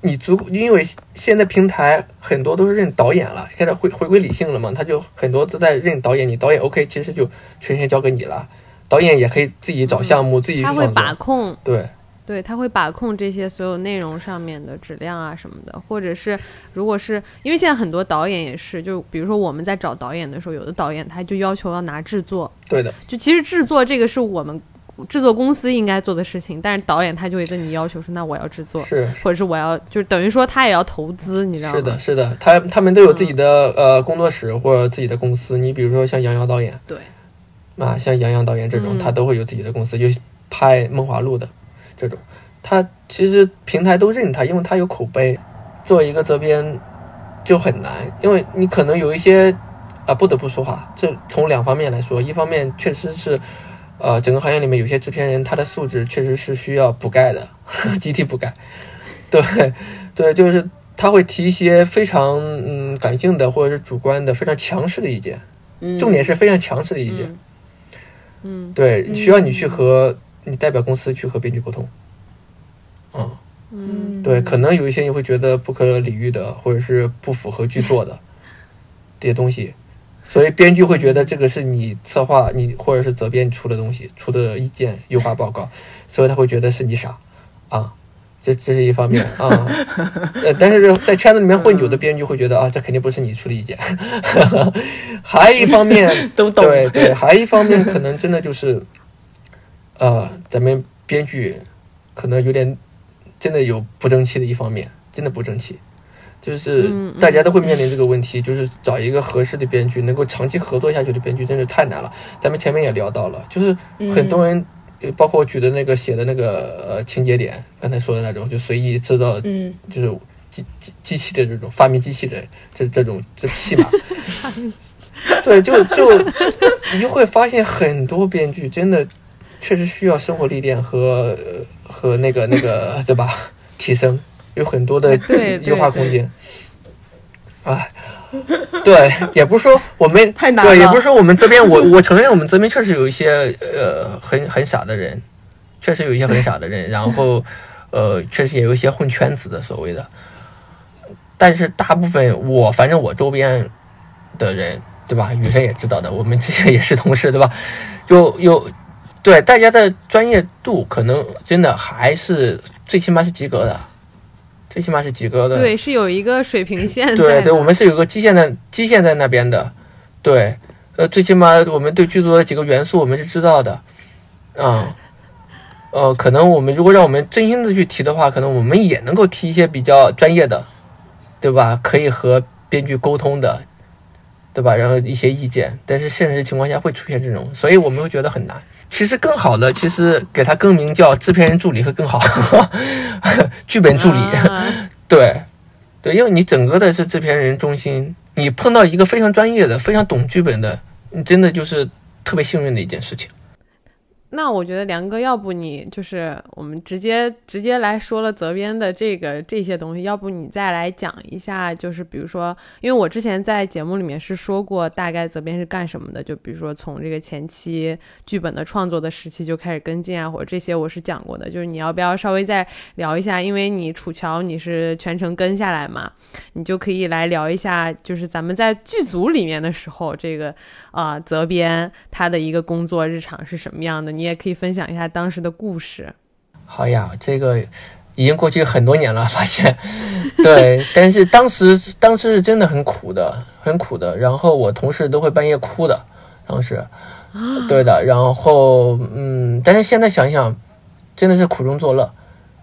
你足因为现在平台很多都是认导演了，现在回回归理性了嘛，他就很多都在认导演，你导演 OK，其实就全权交给你了，导演也可以自己找项目，自己他会把控，对。对，他会把控这些所有内容上面的质量啊什么的，或者是如果是因为现在很多导演也是，就比如说我们在找导演的时候，有的导演他就要求要拿制作，对的，就其实制作这个是我们制作公司应该做的事情，但是导演他就会跟你要求说，那我要制作，是，或者是我要，就是等于说他也要投资，你知道吗？是的，是的，他他们都有自己的、呃工作室或者自己的公司，你比如说像杨洋导演，对，啊，像杨洋导演这种，嗯。他都会有自己的公司，就拍《梦华录》的这种。他其实平台都认他，因为他有口碑。做一个责编就很难，因为你可能有一些啊，不得不说话。这从两方面来说，一方面确实是，呃，整个行业里面有些制片人他的素质确实是需要补钙的，(laughs) 集体补钙。对对，就是他会提一些非常嗯感性的或者是主观的非常强势的意见，嗯重点是非常强势的意见。嗯对，需要你去和你代表公司去和编剧沟通。嗯，嗯对，可能有一些你会觉得不可理喻的，或者是不符合剧作的 (laughs) 这些东西，所以编剧会觉得这个是你策划你或者是责编出的东西，出的意见优化报告，所以他会觉得是你傻啊。这这是一方面啊，呃，但是在圈子里面混久的编剧会觉得啊，这肯定不是你出的意见。(laughs) 还有一方面，都懂对对，还有一方面可能真的就是，呃，咱们编剧可能有点真的有不争气的一方面，真的不争气。就是大家都会面临这个问题，就是找一个合适的编剧，能够长期合作下去的编剧，真是太难了。咱们前面也聊到了，就是很多人，呃包括我举的那个写的那个呃情节点，刚才说的那种，就随意制造，嗯就是机机机器的这种发明机器人这这种这戏码，(laughs) 对，就就你就会发现很多编剧真的确实需要生活历练和呃和那个那个 (laughs) 对吧提升，有很多的对对优化空间。哎，对，也不是说我们对，也太难了不是说我们这边，我我承认我们这边确实有一些呃很很傻的人，确实有一些很傻的人，然后呃确实也有一些混圈子的所谓的，但是大部分我反正我周边的人，对吧？雨生也知道的，我们之前也是同事，对吧？就有对大家的专业度可能真的还是最起码是及格的，最起码是及格的。对，是有一个水平线在 (laughs) 对对，我们是有个基线在基线在那边的，对，呃，最起码我们对剧组的几个元素我们是知道的，啊、呃，可能我们如果让我们真心的去提的话，可能我们也能够提一些比较专业的，对吧？可以和编剧沟通的，对吧？然后一些意见，但是现实情况下会出现这种，所以我们会觉得很难。其实更好的，其实给它更名叫制片人助理会更好，(laughs) 剧本助理。啊 (laughs) 对，对，因为你整个的是制片人中心，你碰到一个非常专业的、非常懂剧本的，你真的就是特别幸运的一件事情。那我觉得梁哥，要不你就是我们直接直接来说了责编的这个这些东西，要不你再来讲一下，就是比如说，因为我之前在节目里面是说过大概责编是干什么的，就比如说从这个前期剧本的创作的时期就开始跟进啊，或者这些我是讲过的，就是你要不要稍微再聊一下？因为你楚乔你是全程跟下来嘛，你就可以来聊一下，就是咱们在剧组里面的时候，这个啊责编他的一个工作日常是什么样的？你。你也可以分享一下当时的故事。好呀，这个已经过去很多年了，发现 (laughs) 对，但是当时当时是真的很苦的，很苦的。然后我同事都会半夜哭的，当时，对的。然后嗯，但是现在想想，真的是苦中作乐，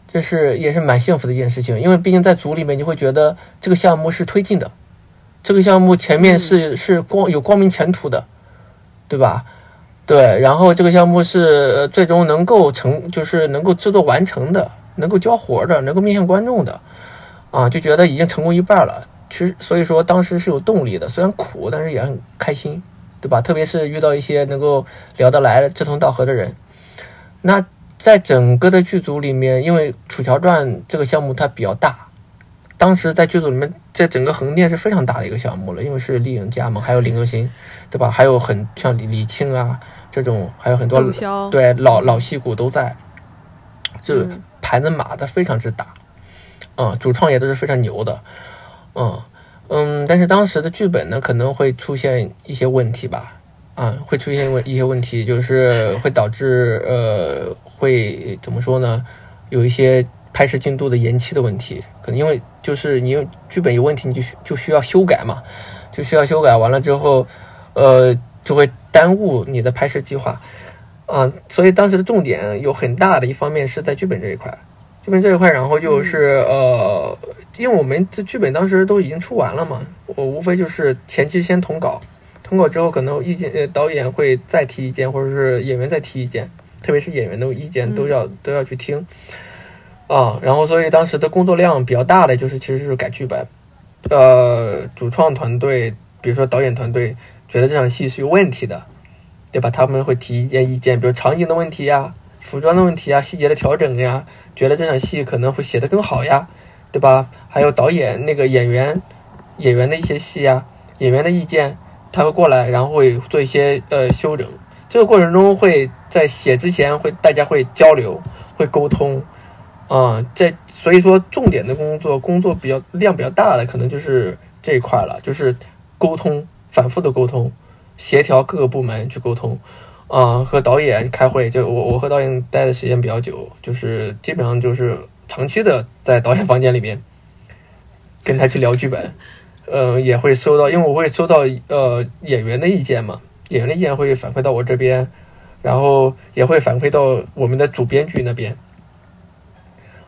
这是也是蛮幸福的一件事情。因为毕竟在组里面，你会觉得这个项目是推进的，这个项目前面是是光有光明前途的，对吧？对，然后这个项目是最终能够成，就是能够制作完成的，能够交活的，能够面向观众的，啊，就觉得已经成功一半了。其实，所以说当时是有动力的，虽然苦，但是也很开心，对吧？特别是遇到一些能够聊得来、志同道合的人。那在整个的剧组里面，因为《楚乔传》这个项目它比较大，当时在剧组里面，在整个横店是非常大的一个项目了，因为是丽影加盟，还有林更新，对吧？还有很像李李沁啊。这种还有很多对老老戏骨都在，这盘子码的非常之大，嗯，主创也都是非常牛的，嗯嗯，但是当时的剧本呢可能会出现一些问题吧，啊，会出现问一些问题，就是会导致呃会怎么说呢？有一些拍摄进度的延期的问题，可能因为就是你用剧本有问题，你就就需要修改嘛，就需要修改完了之后，呃。就会耽误你的拍摄计划，啊，所以当时的重点有很大的一方面是在剧本这一块，剧本这一块，然后就是呃，因为我们这剧本当时都已经出完了嘛，我无非就是前期先统稿，统稿之后可能意见呃导演会再提意见，或者是演员再提意见，特别是演员的意见都要都要去听，啊，然后所以当时的工作量比较大的就是其实是改剧本，呃，主创团队，比如说导演团队。觉得这场戏是有问题的，对吧？他们会提一些意见，比如场景的问题呀、服装的问题呀、细节的调整呀，觉得这场戏可能会写得更好呀，对吧？还有导演那个演员演员的一些戏呀，演员的意见，他会过来，然后会做一些呃修整。这个过程中会在写之前会大家会交流、会沟通啊，这所以说重点的工作工作比较量比较大的可能就是这一块了，就是沟通。反复的沟通，协调各个部门去沟通，啊，和导演开会，就我我和导演待的时间比较久，就是基本上就是长期的在导演房间里面跟他去聊剧本，呃，也会收到，因为我会收到呃演员的意见嘛，演员的意见会反馈到我这边，然后也会反馈到我们的主编剧那边，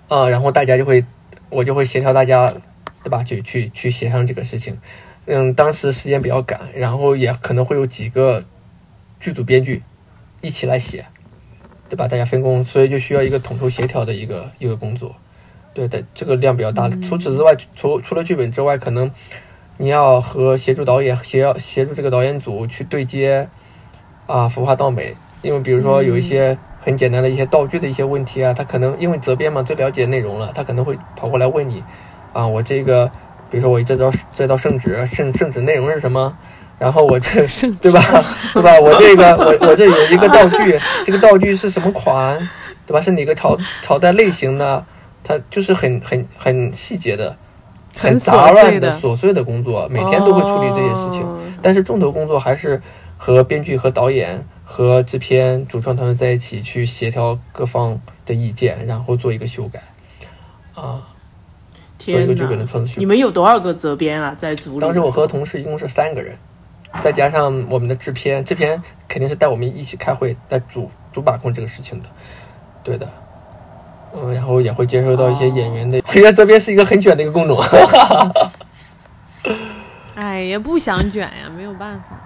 啊，然后大家就会我就会协调大家，对吧？去去去协商这个事情。嗯，当时时间比较赶，然后也可能会有几个剧组编剧一起来写，对吧？大家分工，所以就需要一个统筹协调的一个一个工作。对的，这个量比较大。除此之外，除除了剧本之外，可能你要和协助导演协协助这个导演组去对接啊，服化道美。因为比如说有一些很简单的一些道具的一些问题啊，他可能因为责编嘛最了解内容了，他可能会跑过来问你啊，我这个。比如说我这道这道圣旨圣圣旨内容是什么？然后我这对吧对吧？我这个我我这有一个道具，这个道具是什么款？对吧？是哪个朝朝代类型的？它就是很很很细节的，很杂乱的琐碎的工作，每天都会处理这些事情。但是重头工作还是和编剧、和导演、和制片、主创团队在一起去协调各方的意见，然后做一个修改啊。天呐！你们有多少个责编啊？在组里？当时我和同事一共是三个人，再加上我们的制片，制片肯定是带我们一起开会，在主主把控这个事情的。对的，嗯，然后也会接收到一些演员的。我觉得责编是一个很卷的一个工种。(laughs) 哎，也不想卷呀，没有办法，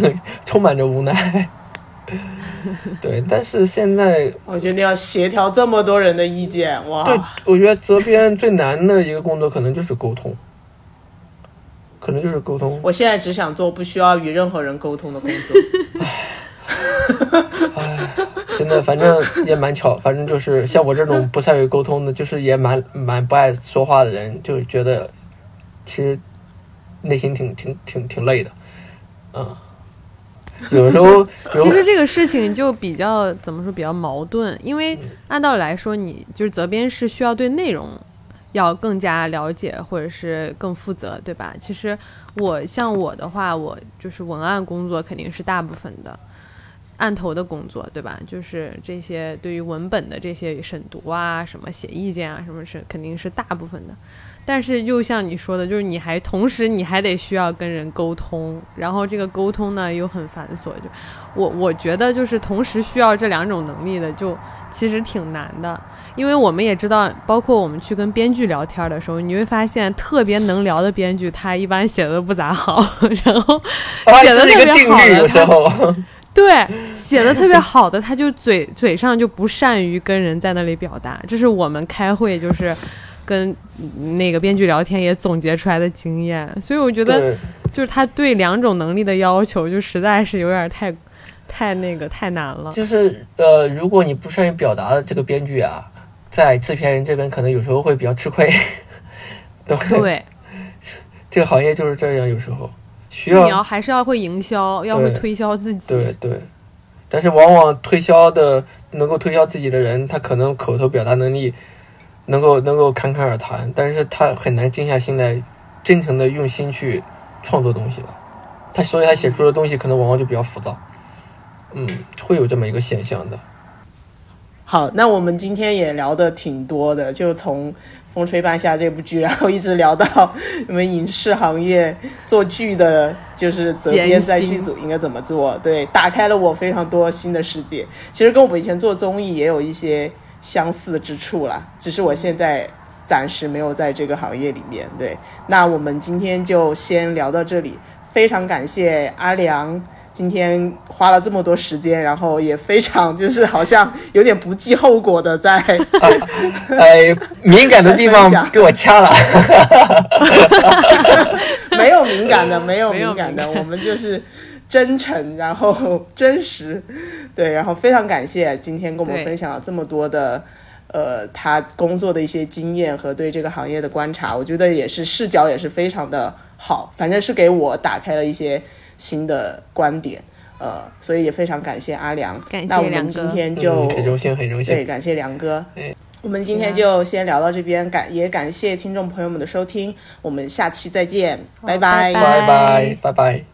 (laughs) 充满着无奈。对，但是现在 (laughs) 我觉得要协调这么多人的意见，哇！对，我觉得责编最难的一个工作可能就是沟通，可能就是沟通。我现在只想做不需要与任何人沟通的工作。唉，真的，反正也蛮巧，反正就是像我这种不善于沟通的，就是也蛮蛮不爱说话的人，就觉得其实内心挺挺挺挺累的，嗯，(laughs) (laughs) 有时候其实这个事情就比较怎么说比较矛盾，因为按道理来说，你就是责编是需要对内容要更加了解或者是更负责，对吧？其实我像我的话，我就是文案工作肯定是大部分的。案头的工作，对吧？就是这些对于文本的这些审读啊，什么写意见啊，什么是肯定是大部分的。但是又像你说的，就是你还同时你还得需要跟人沟通，然后这个沟通呢又很繁琐。就我我觉得就是同时需要这两种能力的，就其实挺难的。因为我们也知道，包括我们去跟编剧聊天的时候，你会发现特别能聊的编剧，他一般写的不咋好，然后写的特别好的。(laughs) 对，写的特别好的，他就嘴嘴上就不善于跟人在那里表达，这是我们开会就是跟那个编剧聊天也总结出来的经验。所以我觉得，就是他对两种能力的要求，就实在是有点太太那个太难了。就是呃，如果你不善于表达的这个编剧啊，在制片人这边可能有时候会比较吃亏。(laughs) 对，这个行业就是这样，有时候。需要你要还是要会营销，要会推销自己。对对，但是往往推销的能够推销自己的人，他可能口头表达能力能够能够侃侃而谈，但是他很难静下心来，真诚的用心去创作东西了。他所以他写出的东西可能往往就比较浮躁。嗯，会有这么一个现象的。好，那我们今天也聊的挺多的，就从。《风吹半夏》这部剧，然后一直聊到你们影视行业做剧的，就是责编在剧组应该怎么做？对，打开了我非常多新的世界。其实跟我们以前做综艺也有一些相似之处啦，只是我现在暂时没有在这个行业里面。对，那我们今天就先聊到这里，非常感谢阿良。今天花了这么多时间，然后也非常就是好像有点不计后果的在，哎，敏感的地方给我掐了，(laughs) 没有敏感的，没有敏感的，我们就是真诚，然后真实，对，然后非常感谢今天跟我们分享了这么多的，呃，他工作的一些经验和对这个行业的观察，我觉得也是视角也是非常的好，反正是给我打开了一些。新的观点，呃，所以也非常感谢阿良。那我们今天就很荣幸，很荣幸。对，感谢梁哥。我们今天就先聊到这边，感也感谢听众朋友们的收听，我们下期再见，拜拜，拜拜，拜拜。